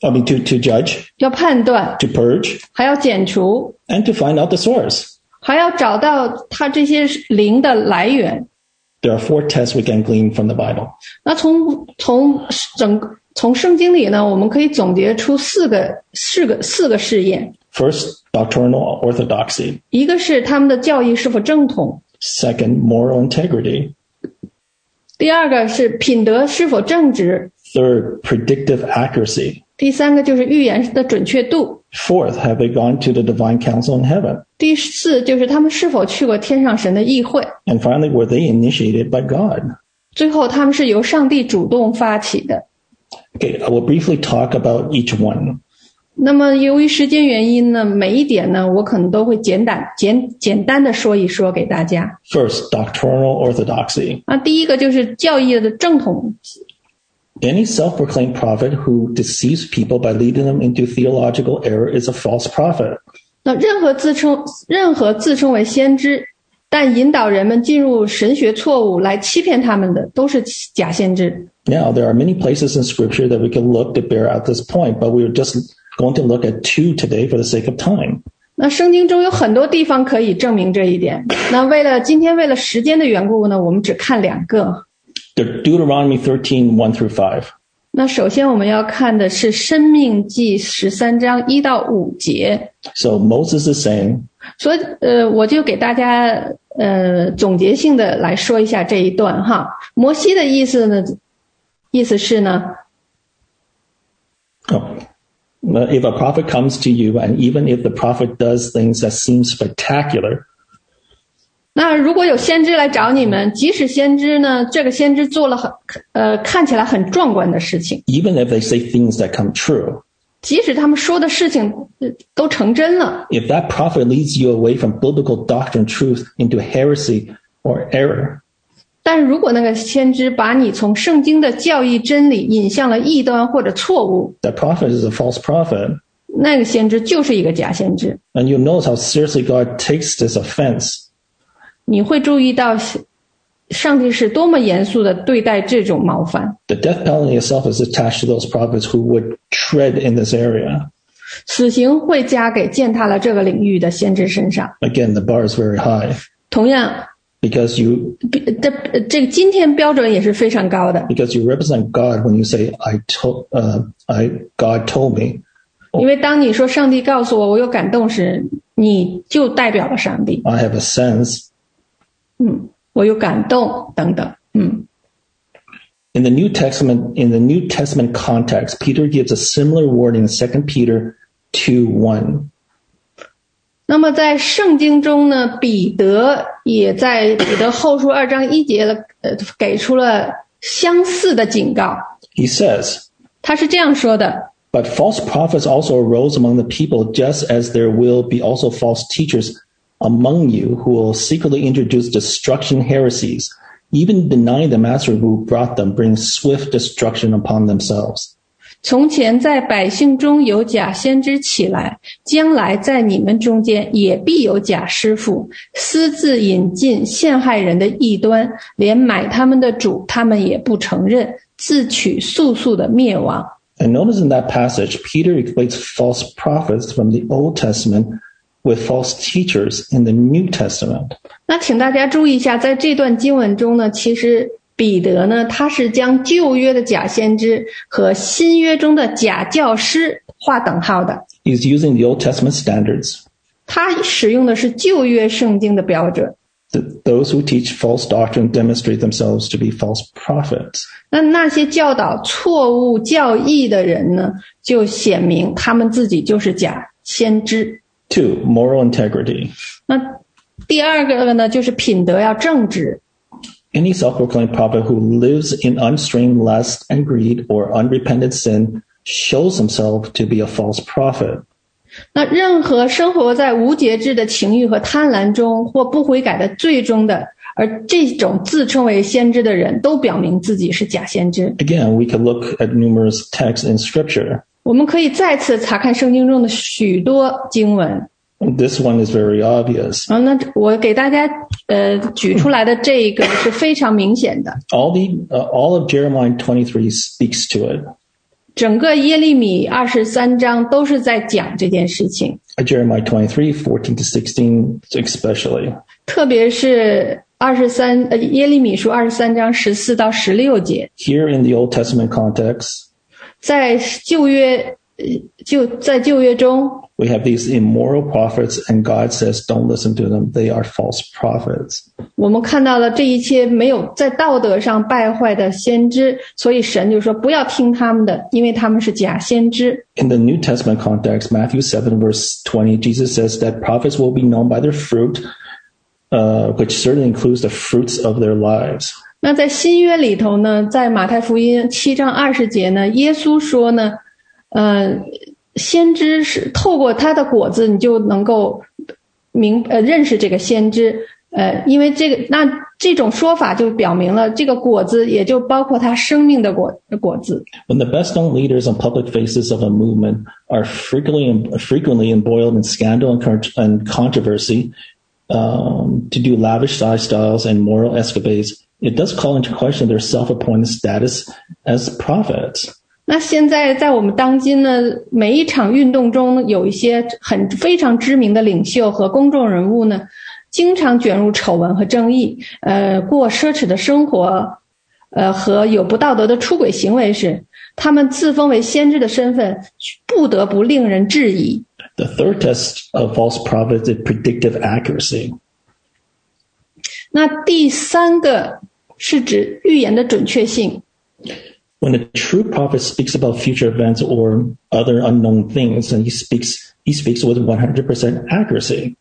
I mean, to, to judge, 要判断， to purge, 还要剪除， and to find out the source. 还要找到它这些灵的来源。 There are four tests we can glean from the Bible. 那从从整个从圣经里呢，我们可以总结出四个四个四个试验。 First, doctrinal orthodoxy. 一个是他们的教义是否正统， Second, moral integrity. 第二个是品德是否正直， Third, predictive accuracy. 第三个就是预言的准确度， Fourth, have they gone to the divine council in heaven? 第四就是他们是否去过天上神的议会， And finally, were they initiated by God? 最后他们是由上帝主动发起的。 Okay, I will briefly talk about each one. 那么由于时间原因呢，每一点呢，我可能都会简短简简单的说一说给大家。 First, doctrinal orthodoxy. 啊，第一个就是教义的正统 Any self proclaimed prophet who deceives people by leading them into theological error is a false prophet. 那任何自称任何自称为先知，但引导人们进入神学错误来欺骗他们的，都是假先知。 Now, there are many places in scripture that we can look to bear out this point, but we're just going to look at two today for the sake of time. 那圣经中有很多地方可以证明这一点。那为了今天为了时间的缘故呢，我们只看两个。 De- Deuteronomy 13, 1 through 5. 那首先我们要看的是《生命记》十三章一到五节。 So Moses is saying, 所以，呃，我就给大家呃总结性的来说一下这一段哈。摩西的意思呢，意思是呢， oh, if a prophet comes to you, and even if the prophet does things that seem spectacular, 那如果有先知来找你们，即使先知呢，这个先知做了很呃看起来很壮观的事情， even if they say things that come true, 即使他们说的事情呃都成真了， if that prophet leads you away from biblical doctrine truth into heresy or error, 但如果那个先知把你从圣经的教义真理引向了异端或者错误， that prophet is a false prophet. 那个先知就是一个假先知。 And you'll notice how seriously God takes this offense. 你会注意到， 上帝是多么严肃的对待这种冒犯。 The death penalty itself is attached to those prophets who would tread in this area. 死刑会加给践踏了这个领域的先知身上。 Again, the bar is very high 同样， because you 这这个今天标准也是非常高的， because you represent God when you say I told uh, I God told me. 因为当你说上帝告诉我我有感动时，你就代表了上帝。 I have a sense. 嗯，我有感动等等。嗯， In the New Testament, in the New Testament context, Peter gives a similar wording in 2 Peter 2 1. 那么在圣经中呢，彼得也在彼得后书二章一节了，呃，给出了相似的警告。 He says, 他是这样说的： But false prophets also arose among the people, just as there will be also false teachers among you who will secretly introduce destruction heresies, even denying the master who brought them, bring swift destruction upon themselves. 从前在百姓中有假先知起来，将来在你们中间也必有假师傅，私自引进陷害人的异端，连买他们的主他们也不承认，自取速速的灭亡。 And notice in that passage, Peter equates false prophets from the Old Testament with false teachers in the New Testament. 那请大家注意一下，在这段经文中呢，其实彼得呢，他是将旧约的假先知和新约中的假教师划等号的。 He's using the Old Testament standards. 他使用的是旧约圣经的标准。 Th- Those who teach false doctrine demonstrate themselves to be false prophets. 那那些教导错误教义的人呢，就显明他们自己就是假先知。 Two, moral integrity. 那第二个呢，就是品德要正直。 Any self-proclaimed prophet who lives in unstrained lust and greed or unrepentant sin shows himself to be a false prophet. 那任何生活在无节制的情欲和贪婪中或不悔改的罪中的，而这种自称为先知的人，都表明自己是假先知。 Again, we could look at numerous texts in scripture. 我们可以再次查看圣经中的许多经文。 This one is very obvious. 啊，那我给大家呃举出来的这个是非常明显的。 All the uh, all of Jeremiah 23 speaks to it. 整个耶利米二十三章都是在讲这件事情， Jeremiah 23, 14 to 16 especially. 特别是二十三呃耶利米书二十三章十四到十六节， Here in the Old Testament context, 在旧约呃就在旧约中， we have these immoral prophets and God says, don't listen to them. They are false prophets. 我们看到了这一切没有在道德上败坏的先知，所以神就说不要听他们的，因为他们是假先知。 In the New Testament context, Matthew 7 verse 20, Jesus says that prophets will be known by their fruit, uh, which certainly includes the fruits of their lives. 那在新约里头呢，在马太福音七章二十节呢，耶稣说呢，呃，先知是透过他的果子，你就能够明呃认识这个先知。呃，因为这个那这种说法就表明了这个果子也就包括他生命的果果子。 When the best known leaders and public faces of a movement are frequently frequently embroiled in scandal and, con- and controversy um, to do lavish lifestyles and moral escapades, it does call into question their self-appointed status as prophets. 那现在在我们当今呢，每一场运动中有一些很非常知名的领袖和公众人物呢，经常卷入丑闻和争议，呃，过奢侈的生活，呃，和有不道德的出轨行为时，他们自封为先知的身份，不得不令人质疑。 The third test of false prophets is predictive accuracy. 那第三个 是指预言的准确性。 When a true prophet speaks about future events or other unknown things, and he speaks, he speaks with 100% accuracy.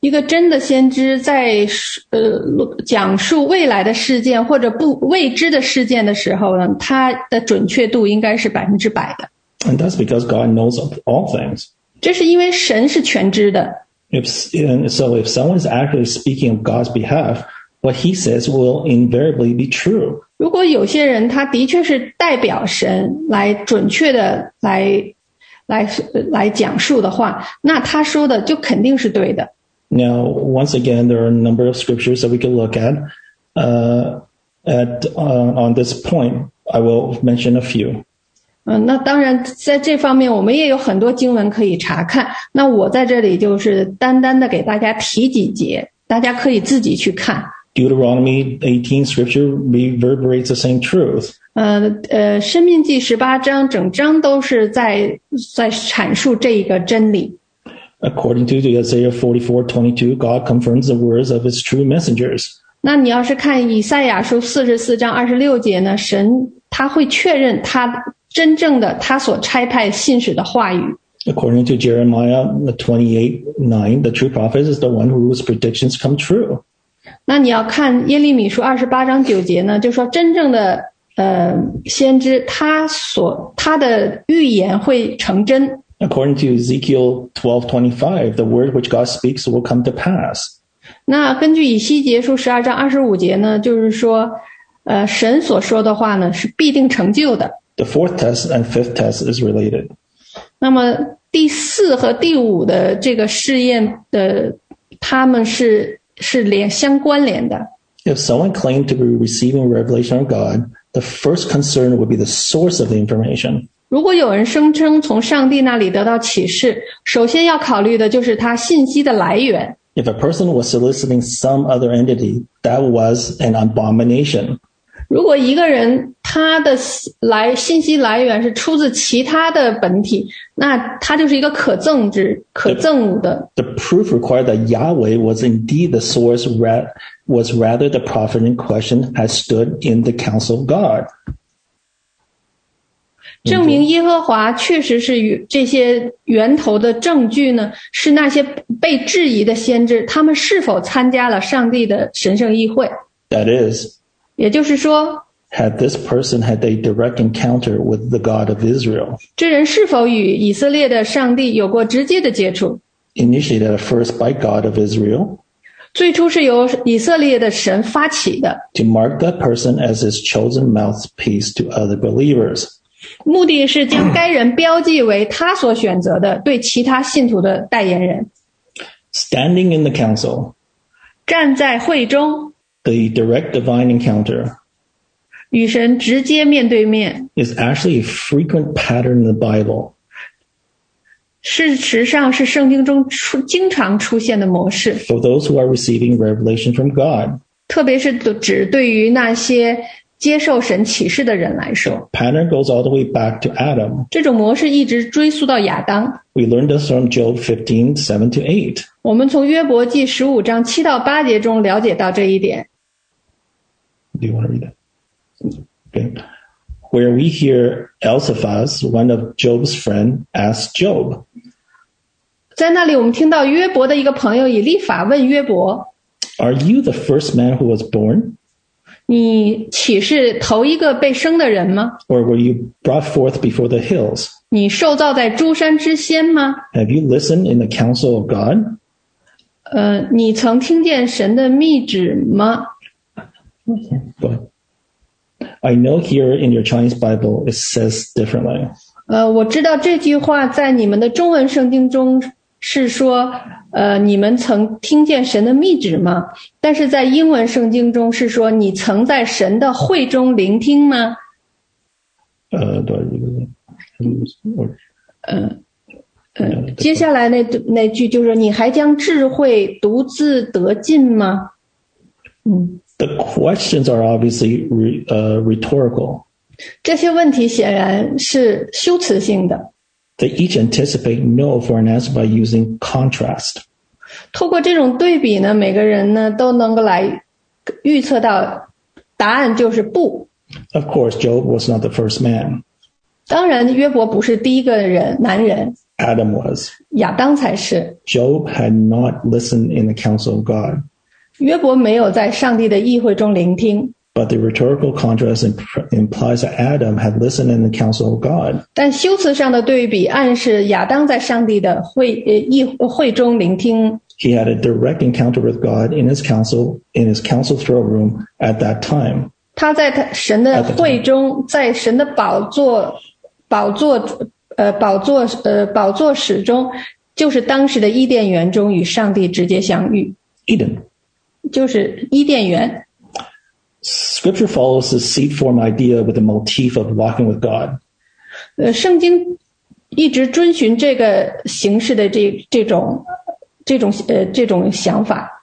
一个真的先知在呃讲述未来的事件或者不未知的事件的时候呢，他的准确度应该是百分之百的。 And that's because God knows of all things. 这是因为神是全知的。 If, and so if someone is actually speaking on God's behalf, what he says will invariably be true. 如果有些人他的确是代表神来准确的来来来讲述的话，那他说的就肯定是对的。 Now, once again, there are a number of scriptures that we can look at. Uh, at uh, on this point, I will mention a few. 嗯，那当然，在这方面我们也有很多经文可以查看。那我在这里就是单单的给大家提几节，大家可以自己去看。 Deuteronomy 18 scripture reverberates the same truth. 呃呃，《生命记》十八章整章都是在在阐述这一个真理。 According to Isaiah 44:22, God confirms the words of his true messengers. 那你要是看以赛亚书四十四章二十六节呢，神他会确认他真正的他所差派信使的话语。 According to Jeremiah 28:9, the true prophet is the one whose predictions come true. 那你要看耶利米书二十八章九节呢，就说真正的呃先知他所他的预言会成真。According to Ezekiel twelve twenty five, the word which God speaks will come to pass. 那根据以西结书十二章二十五节呢，就是说，呃，神所说的话呢是必定成就的。The fourth test and fifth test is related. 那么第四和第五的这个试验的，他们是是连相关联的。 If someone claimed to be receiving revelation from God, the first concern would be the source of the information. 如果有人声称从上帝那里得到启示，首先要考虑的就是他信息的来源。 If a person was soliciting some other entity, that was an abomination. 如果一个人他的来信息来源是出自其他的本体，那他就是一个可憎之、可憎恶的。 The proof required that Yahweh was indeed the source, ra- was rather the prophet in question had stood in the council of God. 证明耶和华确实是与这些源头的证据呢，是那些被质疑的先知，他们是否参加了上帝的神圣议会。 That is, 也就是说， had this person had a direct encounter with the God of Israel, 这人是否与以色列的上帝有过直接的接触？ initiated at first by God of Israel, 最初是由以色列的神发起的， to mark that person as his chosen mouthpiece to other believers. 目的是将该人标记为他所选择的对其他信徒的代言人。 Standing in the council, 站在会中， the direct divine encounter 与神直接面对面， is actually a frequent pattern in the Bible. 事实上是圣经中出经常出现的模式， For those who are receiving revelation from God, 特别是指对于那些接受神启示的人来说， pattern goes all the way back to Adam. 这种模式一直追溯到亚当。 We learned this from Job 15, 7 to 8. 我们从约伯记十五章七到八节中了解到这一点。 Do you want to read that? Okay. Where we hear Eliphaz, one of Job's friend, ask Job. 在那里，我们听到约伯的一个朋友以利法问约伯。Are you the first man who was born or were you brought forth before the hills? 你受造在诸山之先吗？Have you listened in the council of God? 呃，你曾听见神的密旨吗？But I know here in your Chinese Bible it says differently. 呃，我知道这句话在你们的中文圣经中是说，呃，你们曾听见神的密旨吗？但是在英文圣经中是说，你曾在神的会中聆听吗？Uh, do I read it? Or- 呃，接下来那那句就是，你还将智慧独自得尽吗？the questions are obviously re, uh, rhetorical. They each anticipate no for an answer by using contrast. 通过这种对比呢，每个人呢都能够来预测到答案就是不。Of course, Job was not the first man. 当然，约伯不是第一个人，男人。Adam was. 亚当才是。Job had not listened in the council of God. 约伯没有在上帝的议会中聆听， But the rhetorical contrast imp- implies that Adam had listened in the counsel of God. 但修辞上的对比暗示亚当在上帝的会呃议会中聆听。 He had a direct encounter with God in his council, in his council throne room at that time. 他在他神的会中，在神的宝座宝座呃宝座呃宝座室中，就是当时的伊甸园中与上帝直接相遇， Eden. 就是伊甸园。 Scripture follows the seed form idea with the motif of walking with God. 呃，圣经一直遵循这个形式的这这种这种呃这种想法，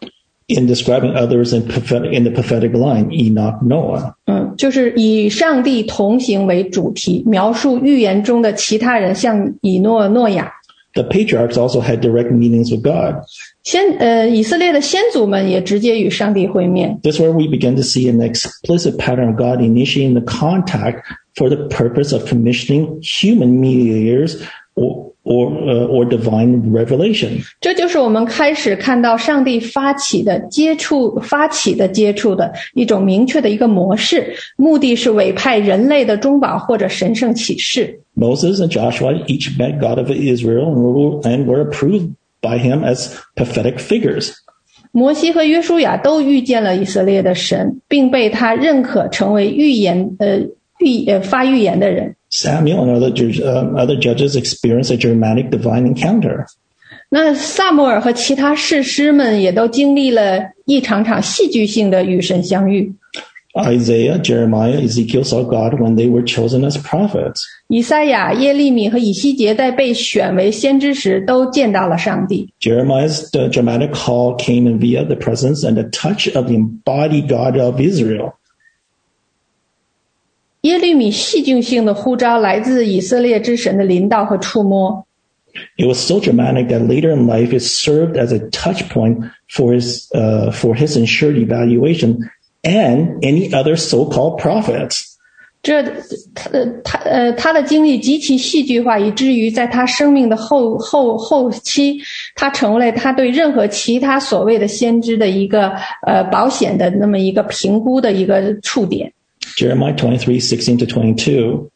In describing others in, prophetic, in the prophetic line, Enoch, Noah. 嗯，就是以上帝同行为主题，描述预言中的其他人，像以诺、诺亚。 The patriarchs also had direct meetings with God. 先呃，以色列的先祖们也直接与上帝会面。 This is where we begin to see an explicit pattern of God initiating the contact for the purpose of commissioning human mediators or, or, uh, or divine revelation. 这就是我们开始看到上帝发起的接触、发起的接触的一种明确的一个模式，目的是委派人类的中保或者神圣启示。 Moses and Joshua each met God of Israel and were, and were approved by him as prophetic figures. 摩西和约书亚都遇见了以色列的神，并被他认可成为预言呃预呃发预言的人。 Samuel and other, ju- uh, other judges experienced a dramatic divine encounter. 那萨摩尔和其他士师们也都经历了一场场戏剧性的与神相遇。 Isaiah, Jeremiah, Ezekiel saw God when they were chosen as prophets. 以赛亚、耶利米和以西结在被选为先知时，都见到了上帝。 Jeremiah's uh, dramatic call came in via the presence and the touch of the embodied God of Israel. 耶利米戏剧性的呼召来自以色列之神的临到和触摸。 It was so dramatic that later in life it served as a touch point for his uh, for his ensured evaluation and any other so-called prophets. 这呃他呃他的经历极其戏剧化，以至于在他生命的后后后期，他成为了他对任何其他所谓的先知的一个呃保险的那么一个评估的一个触点。 Jeremiah 23, 16 to 22.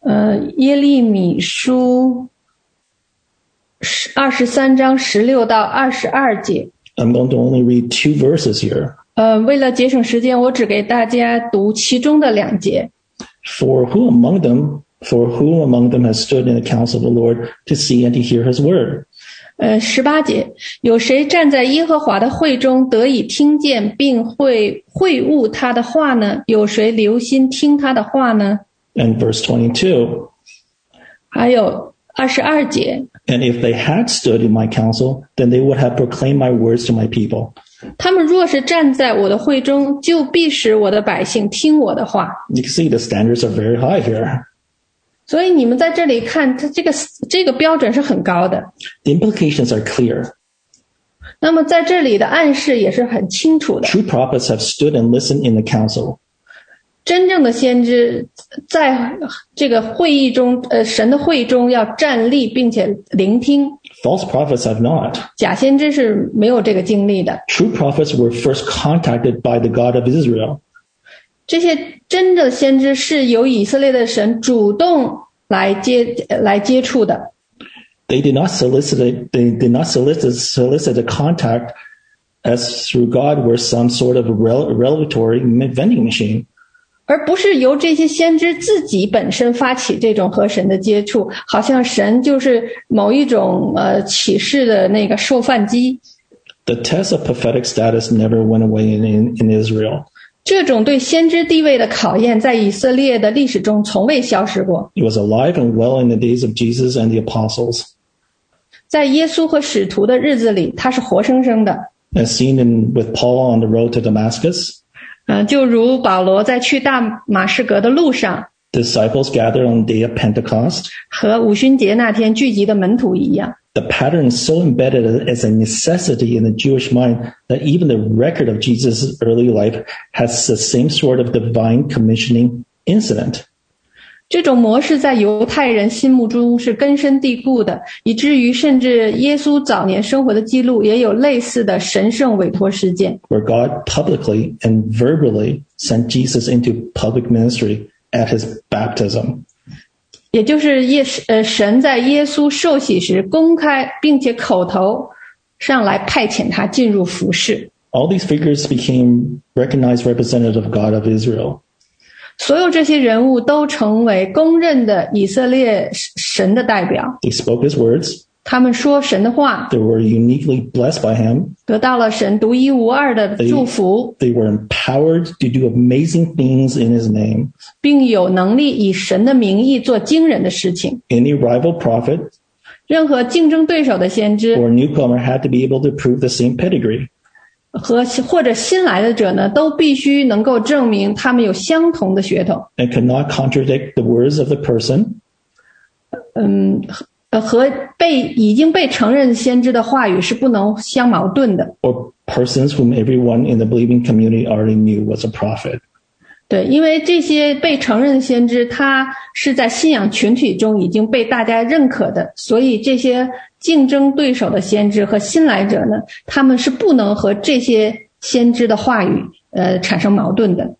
呃，耶利米书十二十三章十六到二十二节。 I'm going to only read two verses here. 呃，为了节省时间，我只给大家读其中的两节。 For who among them, for who among them has stood in the counsel of the Lord to see and to hear his word? 呃，十八节，有谁站在耶和华的会中得以听见，并会会悟他的话呢？有谁留心听他的话呢？And verse twenty-two, 还有二十二节。And if they had stood in my council, then they would have proclaimed my words to my people. 他们若是站在我的会中，就必使我的百姓听我的话。You can see the standards are very high here. 所以你们在这里看，它这个这个标准是很高的。 The implications are clear. 那么在这里的暗示也是很清楚的。 True prophets have stood and listened in the council. 真正的先知在这个会议中，呃，神的会中要站立并且聆听。 False prophets have not. 假先知是没有这个经历的。 True prophets were first contacted by the God of Israel. 这些真正的先知是由以色列的神主动来接来接触的， They did not solicit it, they did not solicit solicit a contact as through God were some sort of a rel- revelatory vending machine. 而不是由这些先知自己本身发起这种和神的接触，好像神就是某一种呃启示的那个售饭机。 The test of prophetic status never went away in, in, in Israel. 这种对先知地位的考验，在以色列的历史中从未消失过。It was alive and well in the days of Jesus and the apostles, 在耶稣和使徒的日子里，它是活生生的。as seen in, with Paul on the road to Damascus. 嗯、就如保罗在去大马士革的路上，Disciples gathered on the day of Pentecost. 和五旬节那天聚集的门徒一样。The pattern is so embedded as a necessity in the Jewish mind that even the record of Jesus' early life has the same sort of divine commissioning incident. 这种模式在犹太人心目中是根深蒂固的，以至于甚至耶稣早年生活的记录也有类似的神圣委托事件。 where God publicly and verbally sent Jesus into public ministry at his baptism. 也就是耶呃神在耶稣受洗时公开并且口头上来派遣他进入服侍。 All these figures became recognized representative of God of Israel. 所有这些人物都成为公认的以色列神的代表， They spoke his words, 他们说神的话， They were uniquely blessed by him. 得到了神独一无二的祝福， They were empowered to do amazing things in his name. 并有能力以神的名义做惊人的事情。 Any rival prophet 任何竞争对手的先知 or newcomer had to be able to prove the same pedigree. 和或者新来的者呢，都必须能够证明他们有相同的血统。 and could not contradict the words of the person 嗯， 呃，和被已经被承认先知的话语是不能相矛盾的。or persons whom everyone in the believing community already knew was a prophet. 对，因为这些被承认的先知，他是在信仰群体中已经被大家认可的，所以这些竞争对手的先知和新来者呢，他们是不能和这些先知的话语呃产生矛盾的。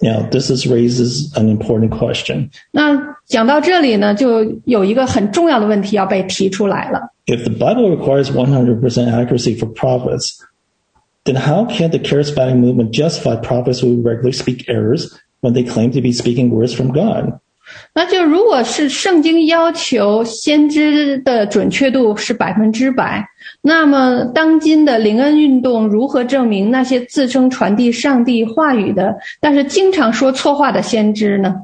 Now, this is raises an important question. 那讲到这里呢，就有一个很重要的问题要被提出来了。 If the Bible requires 100% accuracy for prophets, then how can the charismatic movement justify prophets who regularly speak errors when they claim to be speaking words from God? 那就如果是圣经要求先知的准确度是百分之百，那么当今的灵恩运动如何证明那些自称传递上帝话语的，但是经常说错话的先知呢？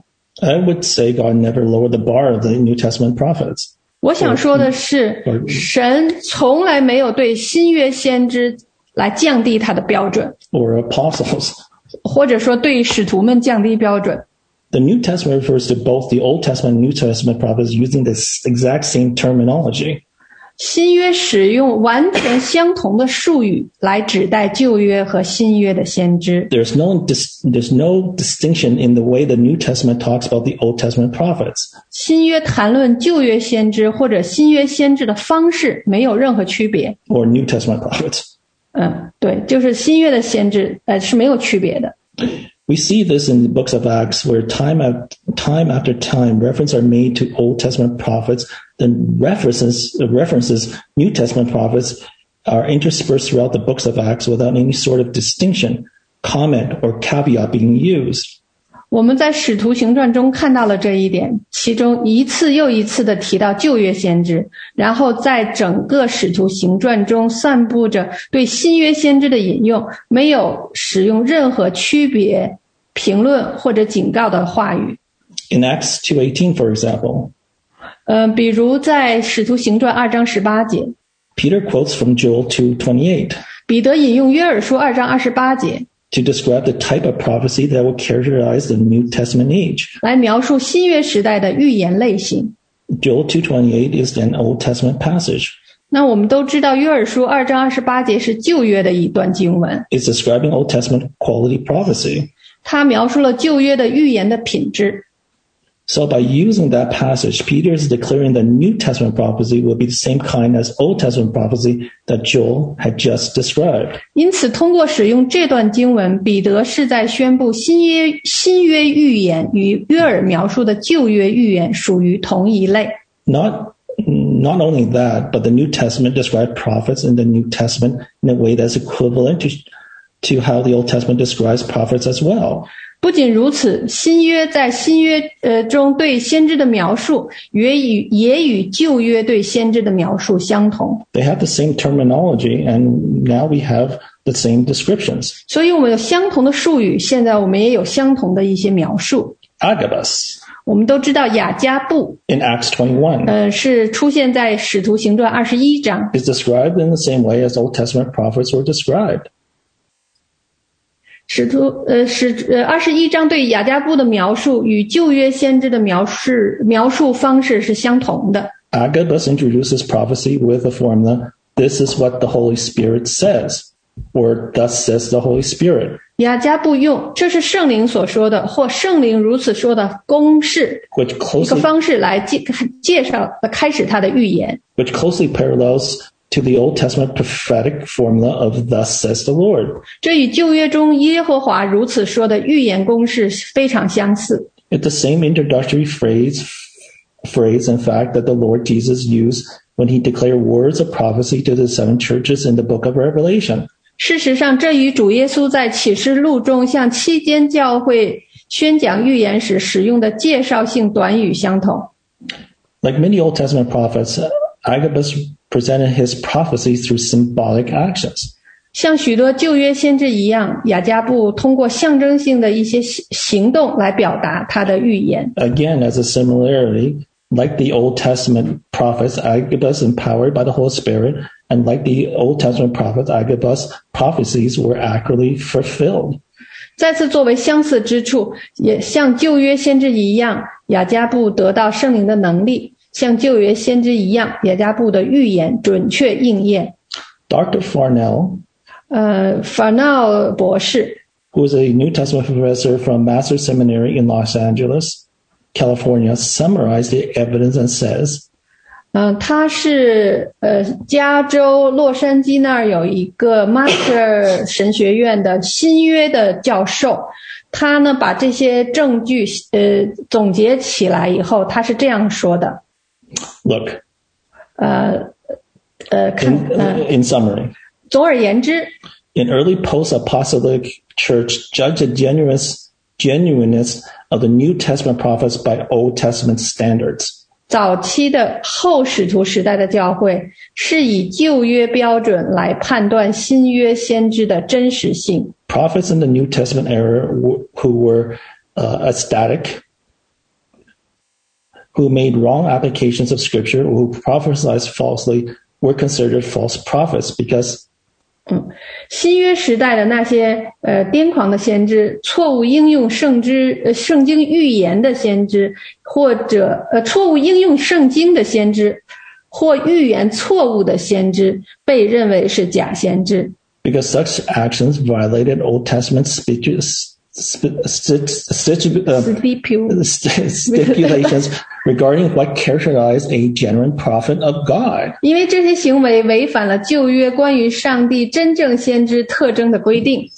I would say God never lowered the bar of the New Testament prophets. 我想说的是，神从来没有对新约先知来降低他的标准， or <laughs> apostles. 或者说对使徒们降低标准。 The New Testament refers to both the Old Testament and New Testament prophets using the s- exact same terminology. 新约使用完全相同的术语来指代旧约和新约的先知。 There's no dis- there's no distinction in the way the New Testament talks about the Old Testament prophets. 新约谈论旧约先知或者新约先知的方式没有任何区别。 or New Testament prophets. 嗯，对，就是新约的先知，呃，是没有区别的。 We see this in the books of Acts, where time after time after time references are made to Old Testament prophets. Then references references New Testament prophets are interspersed throughout the books of Acts without any sort of distinction, comment, or caveat being used. 我们在《使徒行传》中看到了这一点，其中一次又一次的提到旧约先知，然后在整个《使徒行传》中散布着对新约先知的引用，没有使用任何区别、评论或者警告的话语。 In Acts 2:18, for example, 呃，比如在《使徒行传》二章十八节， Peter quotes from Joel 2:28彼得引用约珥书二章二十八节 to describe the type of prophecy that will characterize the New Testament age. 来描述新约时代的预言类型。 Joel 2:28 is an Old Testament passage. 那我们都知道，约珥书二章二十八节是旧约的一段经文， It's describing Old Testament quality prophecy. 它描述了旧约的预言的品质。 So by using that passage, Peter is declaring that New Testament prophecy will be the same kind as Old Testament prophecy that Joel had just described. 因此，通过使用这段经文，彼得是在宣布新约新约预言与约珥描述的旧约预言属于同一类。 Not not only that, but the New Testament described prophets in the New Testament in a way that's equivalent to, to how the Old Testament describes prophets as well. 不仅如此，新约在新约呃中对先知的描述，也与也与旧约对先知的描述相同。They have the same terminology, and now we have the same descriptions. 所以，我们有相同的术语，现在我们也有相同的一些描述。Agabus 我们都知道雅加布，in Acts 21呃，是出现在《使徒行传》二十一章，is described in the same way as Old Testament prophets were described. 使徒呃使呃二十一章对雅加布的描述与旧约先知的描述描述方式是相同的。Agabus introduces prophecy with the formula, this is what the Holy Spirit says, or thus says the Holy Spirit, 雅加布用这是圣灵所说的，或圣灵如此说的公式 which 一个 closely, 方式来介介绍开始他的预言。which closely parallels to the Old Testament prophetic formula of thus says the Lord. 这与旧约中耶和华如此说的预言公式非常相似。 It's the same introductory phrase, phrase, in fact, that the Lord Jesus used when he declared words of prophecy to the seven churches in the book of Revelation. 事实上，这与主耶稣在启示录中向七间教会宣讲预言时使用的介绍性短语相同。 Like many Old Testament prophets, Agabus presented his prophecies through symbolic actions. 像许多旧约先知一样，雅加布通过象征性的一些行行动来表达他的预言。 Again, as a similarity, like the Old Testament prophets, Agabus empowered by the Holy Spirit, and like the Old Testament prophets, Agabus prophecies were accurately fulfilled. 再次作为相似之处，也像旧约先知一样，雅加布得到圣灵的能力； 像旧约先知一样，雅加布的预言准确应验。Dr. Farnell, 呃，，Farnell 博士，who is a New Testament professor from Master Seminary in Los Angeles, California, summarized the evidence and says, 嗯、他是呃加州洛杉矶那儿有一个 Master 神学院的新约的教授，他呢把这些证据呃总结起来以后，他是这样说的，look, 呃呃看 in, 呃， in summary, 总而言之， in early post-apostolic church judged the genuineness, genuineness of the New Testament prophets by Old Testament standards. 早期的后使徒时代的教会是以旧约标准来判断新约先知的真实性。 Prophets in the New Testament era w- who were uh, ecstatic, who made wrong applications of scripture, who prophesied falsely, were considered false prophets because 新约时代的那些呃癫狂的先知，错误应用圣之呃圣经预言的先知，或者呃错误应用圣经的先知，或预言错误的先知，被认为是假先知。 because such actions violated Old Testament stipu- sp- st- <laughs> st- uh, st- stipulations regarding what characterized a genuine prophet of God. 因为这些行为违反了旧约关于上帝真正先知特征的规定。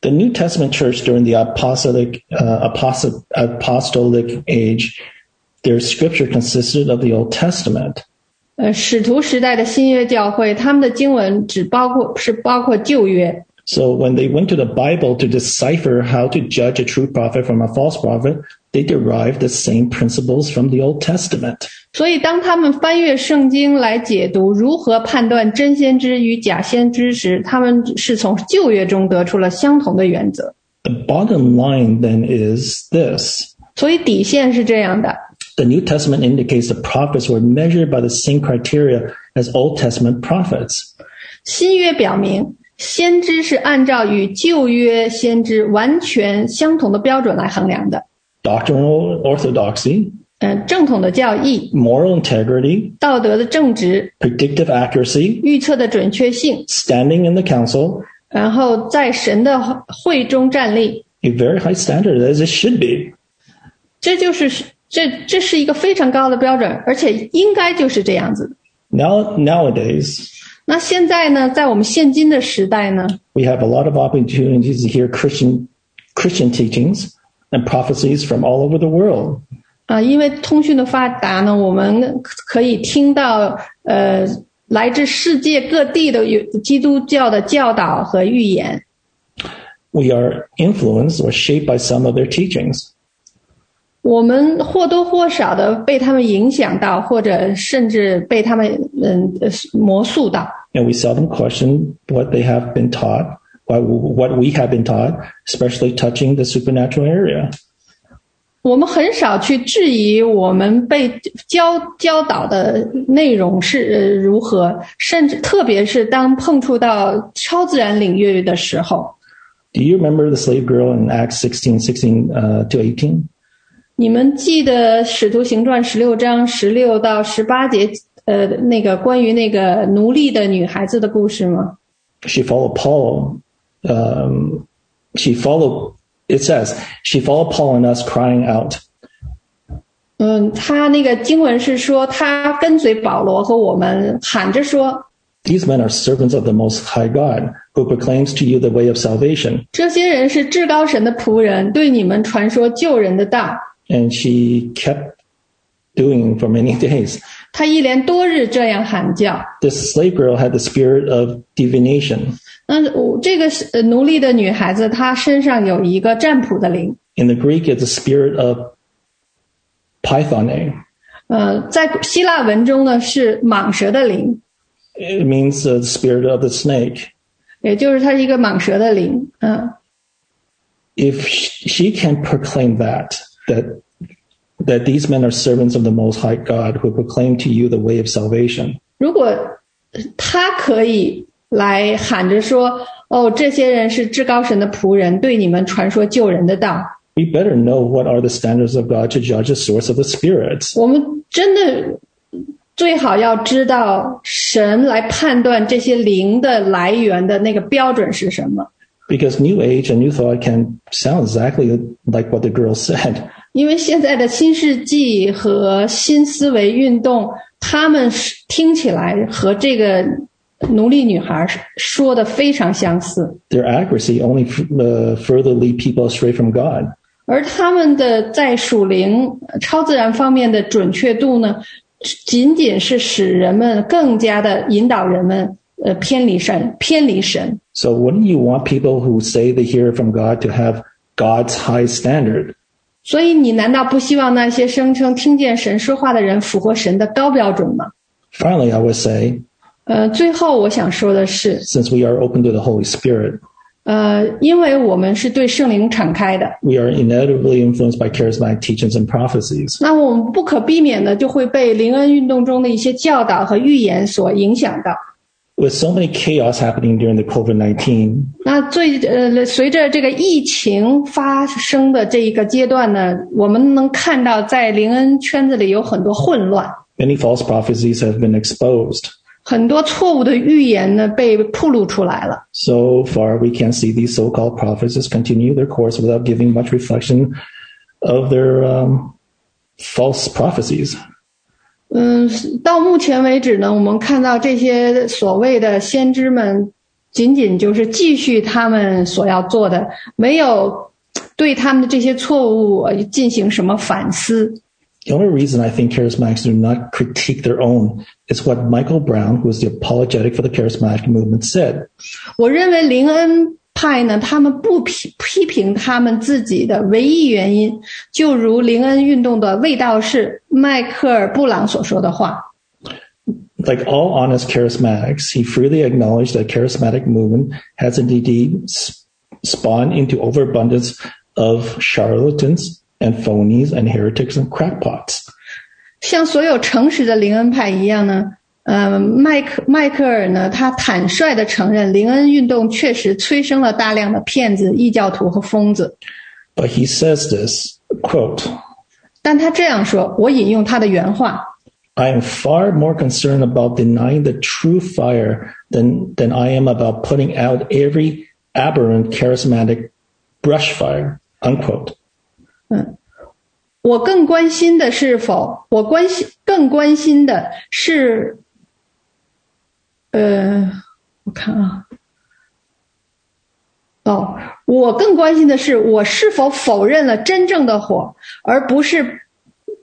The New Testament church during the apostolic, uh, apostle, apostolic age, their scripture consisted of the Old Testament. 呃，使徒时代的新约教会，他们的经文只包括是包括旧约， So when they went to the Bible to decipher how to judge a true prophet from a false prophet, they derived the same principles from the Old Testament. 所以当他们翻阅圣经来解读如何判断真先知与假先知时，他们是从旧约中得出了相同的原则。 The bottom line then is this. 所以底线是这样的： The New Testament indicates the prophets were measured by the same criteria as Old Testament prophets. 新约表明， 先知是按照与旧约先知完全相同的标准来衡量的。 Doctrinal orthodoxy, 嗯、正统的教义、 moral integrity, 道德的正直、 predictive accuracy, 预测的准确性， standing in the council, 然后在神的会中站立， a very high standard as it should be. 这就是这这是一个非常高的标准，而且应该就是这样子的。 Now, nowadays, 那现在呢，在我们现今的时代呢， we have a lot of opportunities to hear Christian Christian teachings and prophecies from all over the world. 啊，因为通讯的发达呢，我们可以听到呃来自世界各地的有基督教的教导和预言。 We are influenced or shaped by some of their teachings. 我们或多或少的被他们影响到，或者甚至被他们嗯呃魔术到。 and we seldom question what they have been taught, what, what we have been taught, especially touching the supernatural area. 我们很少去质疑我们被教教导的内容是呃如何，甚至特别是当碰触到超自然领域的时候， Do you remember the slave girl in Acts 16, 16 uh, to 18? 你们记得《使徒行传》十六章十六到十八节，呃，那个关于那个奴隶的女孩子的故事吗？ She followed Paul. Um, she followed, it says, she followed Paul and us crying out. 嗯，他那个经文是说，他跟随保罗和我们喊着说， These men are servants of the Most High God, who proclaims to you the way of salvation. 这些人是至高神的仆人，对你们传说救人的道。 And she kept doing for many <laughs> days. 他一连多日这样喊叫。 This slave girl had the spirit of divination. 那我这个是呃奴隶的女孩子，她身上有一个占卜的灵， In the Greek, it's the spirit of pythone. 呃，在希腊文中呢是蟒蛇的灵， It means uh, the spirit of the snake. 也就是它是一个蟒蛇的灵。嗯、 If sh- she can proclaim that, that, that these men are servants of the Most High God who proclaim to you the way of salvation, 如果他可以来喊着说：“哦，这些人是至高神的仆人，对你们传说救人的道。 we better know what are the standards of God to judge the source of the spirits. ”我们真的最好要知道神来判断这些灵的来源的那个标准是什么。 Because New Age and New Thought can sound exactly like what the girl said. <laughs> 因为现在的新世纪和新思维运动，他们是听起来和这个奴隶女孩说的非常相似， Their accuracy only uh, further lead people astray from God. 而他们的在属灵、超自然方面的准确度呢，仅仅是使人们更加的引导人们 呃偏离神、偏离神。 So wouldn't you want people who say they hear from God to have God's high standard? 所以，你难道不希望那些声称听见神说话的人符合神的高标准吗？ Finally, I would say, 呃，最后我想说的是， since we are open to the Holy Spirit, 呃，因为我们是对圣灵敞开的， we are inevitably influenced by charismatic teachings and prophecies. 那我们不可避免的就会被灵恩运动中的一些教导和预言所影响到。 With so many chaos happening during the COVID 19, 那最呃，随着这个疫情发生的这一个阶段呢，我们能看到在灵恩圈子里有很多混乱， many false prophecies have been exposed. 很多错误的预言呢被暴露出来了。 So far, we can see these so called prophets just continue their course without giving much reflection of their um, false prophecies. 嗯，到目前为止呢，我们看到这些所谓的先知们，仅仅就是继续他们所要做的，没有对他们的这些错误呃进行什么反思。The only reason I think charismatics do not critique their own is what Michael Brown, who is the apologetic for the charismatic movement, said. 我认为林恩派呢，他们不批批评他们自己的唯一原因，就如灵恩运动的卫道士迈克尔·布朗所说的话。Like all honest charismatics, he freely acknowledged that charismatic movement has indeed spawned into overabundance of charlatans and phonies and heretics and crackpots. 呃，迈克迈克尔呢，他坦率地承认，灵恩运动确实催生了大量的骗子、异教徒和疯子。But he says this quote. 但他这样说，我引用他的原话。I am far more concerned about denying the true fire than than I am about putting out every aberrant charismatic brush fire. Unquote. 嗯，我更关心的是否我关心更关心的是呃，我看啊，哦，我更关心的是我是否否认了真正的火，而不是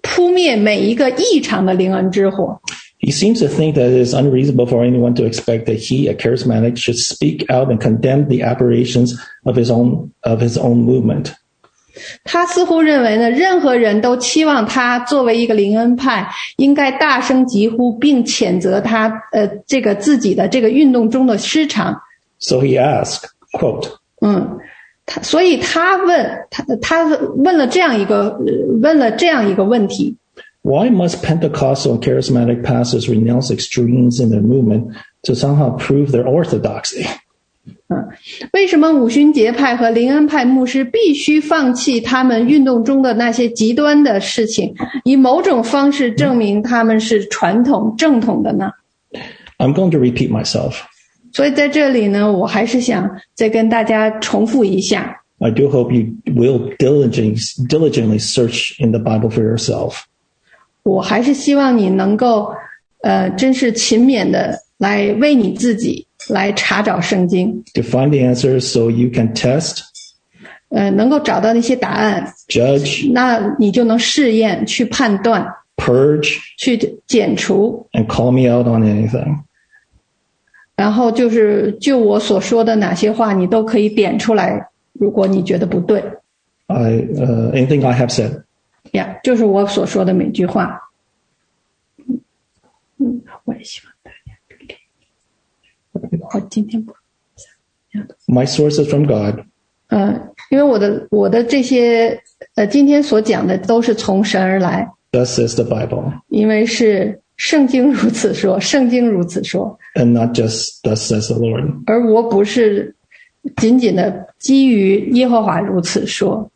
扑灭每一个异常的灵恩之火。 He seems to think that it is unreasonable for anyone to expect that he, a charismatic, should speak out and condemn the aberrations of his own of his own movement. 他似乎认为呢，任何人都期望他作为一个灵恩派，应该大声疾呼，并谴责他呃这个自己的这个运动中的失常。 So he asked, quote, 嗯，他所以他问他他问了这样一个呃问了这样一个问题： Why must Pentecostal and charismatic pastors renounce extremes in their movement to somehow prove their orthodoxy? 为什么五旬节派和灵恩派牧师必须放弃他们运动中的那些极端的事情，以某种方式证明他们是传统正统的呢？ I'm going to repeat myself. 所以在这里呢，我还是想再跟大家重复一下， I do hope you will diligently, diligently search in the Bible for yourself. 我还是希望你能够，呃，真是勤勉的来为你自己 来查找圣经，to find the answers so you can test, 呃，能够找到那些答案，judge, 那你就能试验、去判断、purge, 去剪除，and call me out on anything. 然后就是就我所说的哪些话，你都可以点出来。如果你觉得不对 I, uh, anything I have said. 呀就是我所说的每句话。嗯我也希望大家可以。我 今天不， My source is from God, 嗯，因为我的我的这些呃，今天所讲的都是从神而来， thus says the Bible, 因为是圣经如此说，圣经如此说， and not just thus says the Lord. 而我不是仅仅的基于耶和华如此说。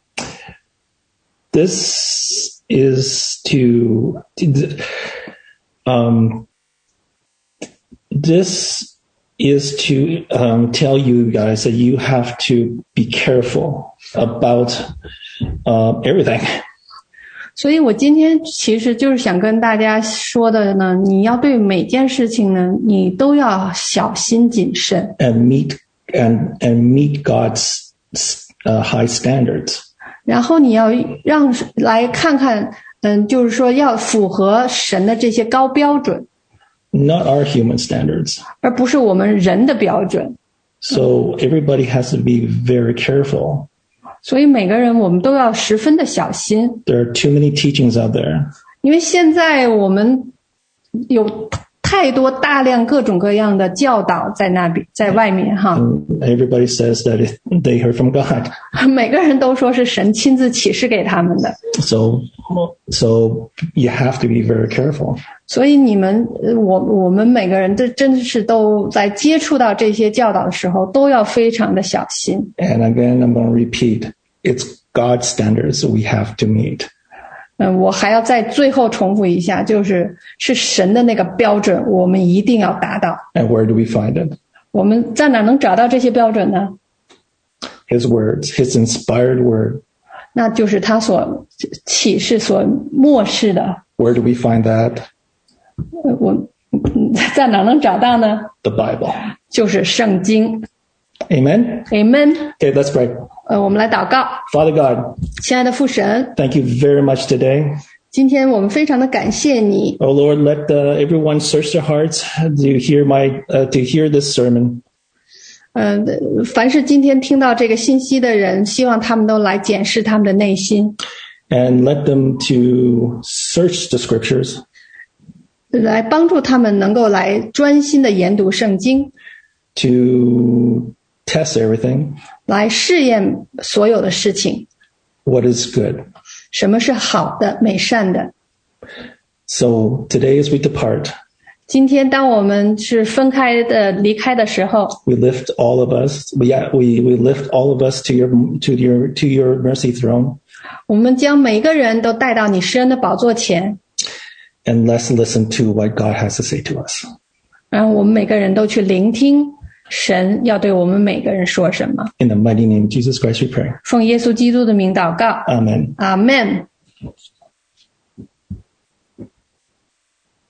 This is to, um, this is to um, tell you guys that you have to be careful about uh, everything. 所以我今天其实就是想跟大家说的呢，你要对每件事情呢，你都要小心谨慎， and meet and and meet God's uh, high standards. 然后你要让来看看，嗯，就是说要符合神的这些高标准， not our human standards. 而不是我们人的标准。 So everybody has to be very careful. 所以每个人我们都要十分的小心， There are too many teachings out there, 因为现在我们有 太多大量各种各样的教导在那边，在外面哈，everybody says that they heard from God. 每个人都说是神亲自启示给他们的。So so you have to be very careful. 所以你们，呃我我们每个人都真的是都在接触到这些教导的时候，都要非常的小心。And again, I'm going to repeat: it's God's standards we have to meet. 嗯，我还要再最后重复一下，就是是神的那个标准，我们一定要达到。And where do we find it? 我们在哪能找到这些标准呢？His words, His inspired word. 那就是他所启示、所漠视的。Where do we find that? 呃我嗯在哪能找到呢？The Bible. 就是圣经。Amen. Amen。 Okay, let's pray. 呃，我们来祷告， Father God, 亲爱的父神， thank you very much today. 今天我们非常的感谢你， Oh Lord, let uh, everyone search their hearts to hear my uh, to hear this sermon. 嗯、凡是今天听到这个信息的人，希望他们都来检视他们的内心， and let them to search the scriptures 来帮助他们能够来专心的研读圣经， to test everything 来试验所有的事情， what is good 什么是好的、美善的。 so today as we depart 今天，当我们是分开的离开的时候， we lift all of us we, yeah, we, we lift all of us to your to your to your mercy throne 我们将每个人都带到你施恩的宝座前， and let's listen to what god has to say to us 然后我们每个人都去聆听 神要对我们每个人说什么。 in the mighty name of jesus christ we pray 奉耶稣基督的名祷告， amen 阿门。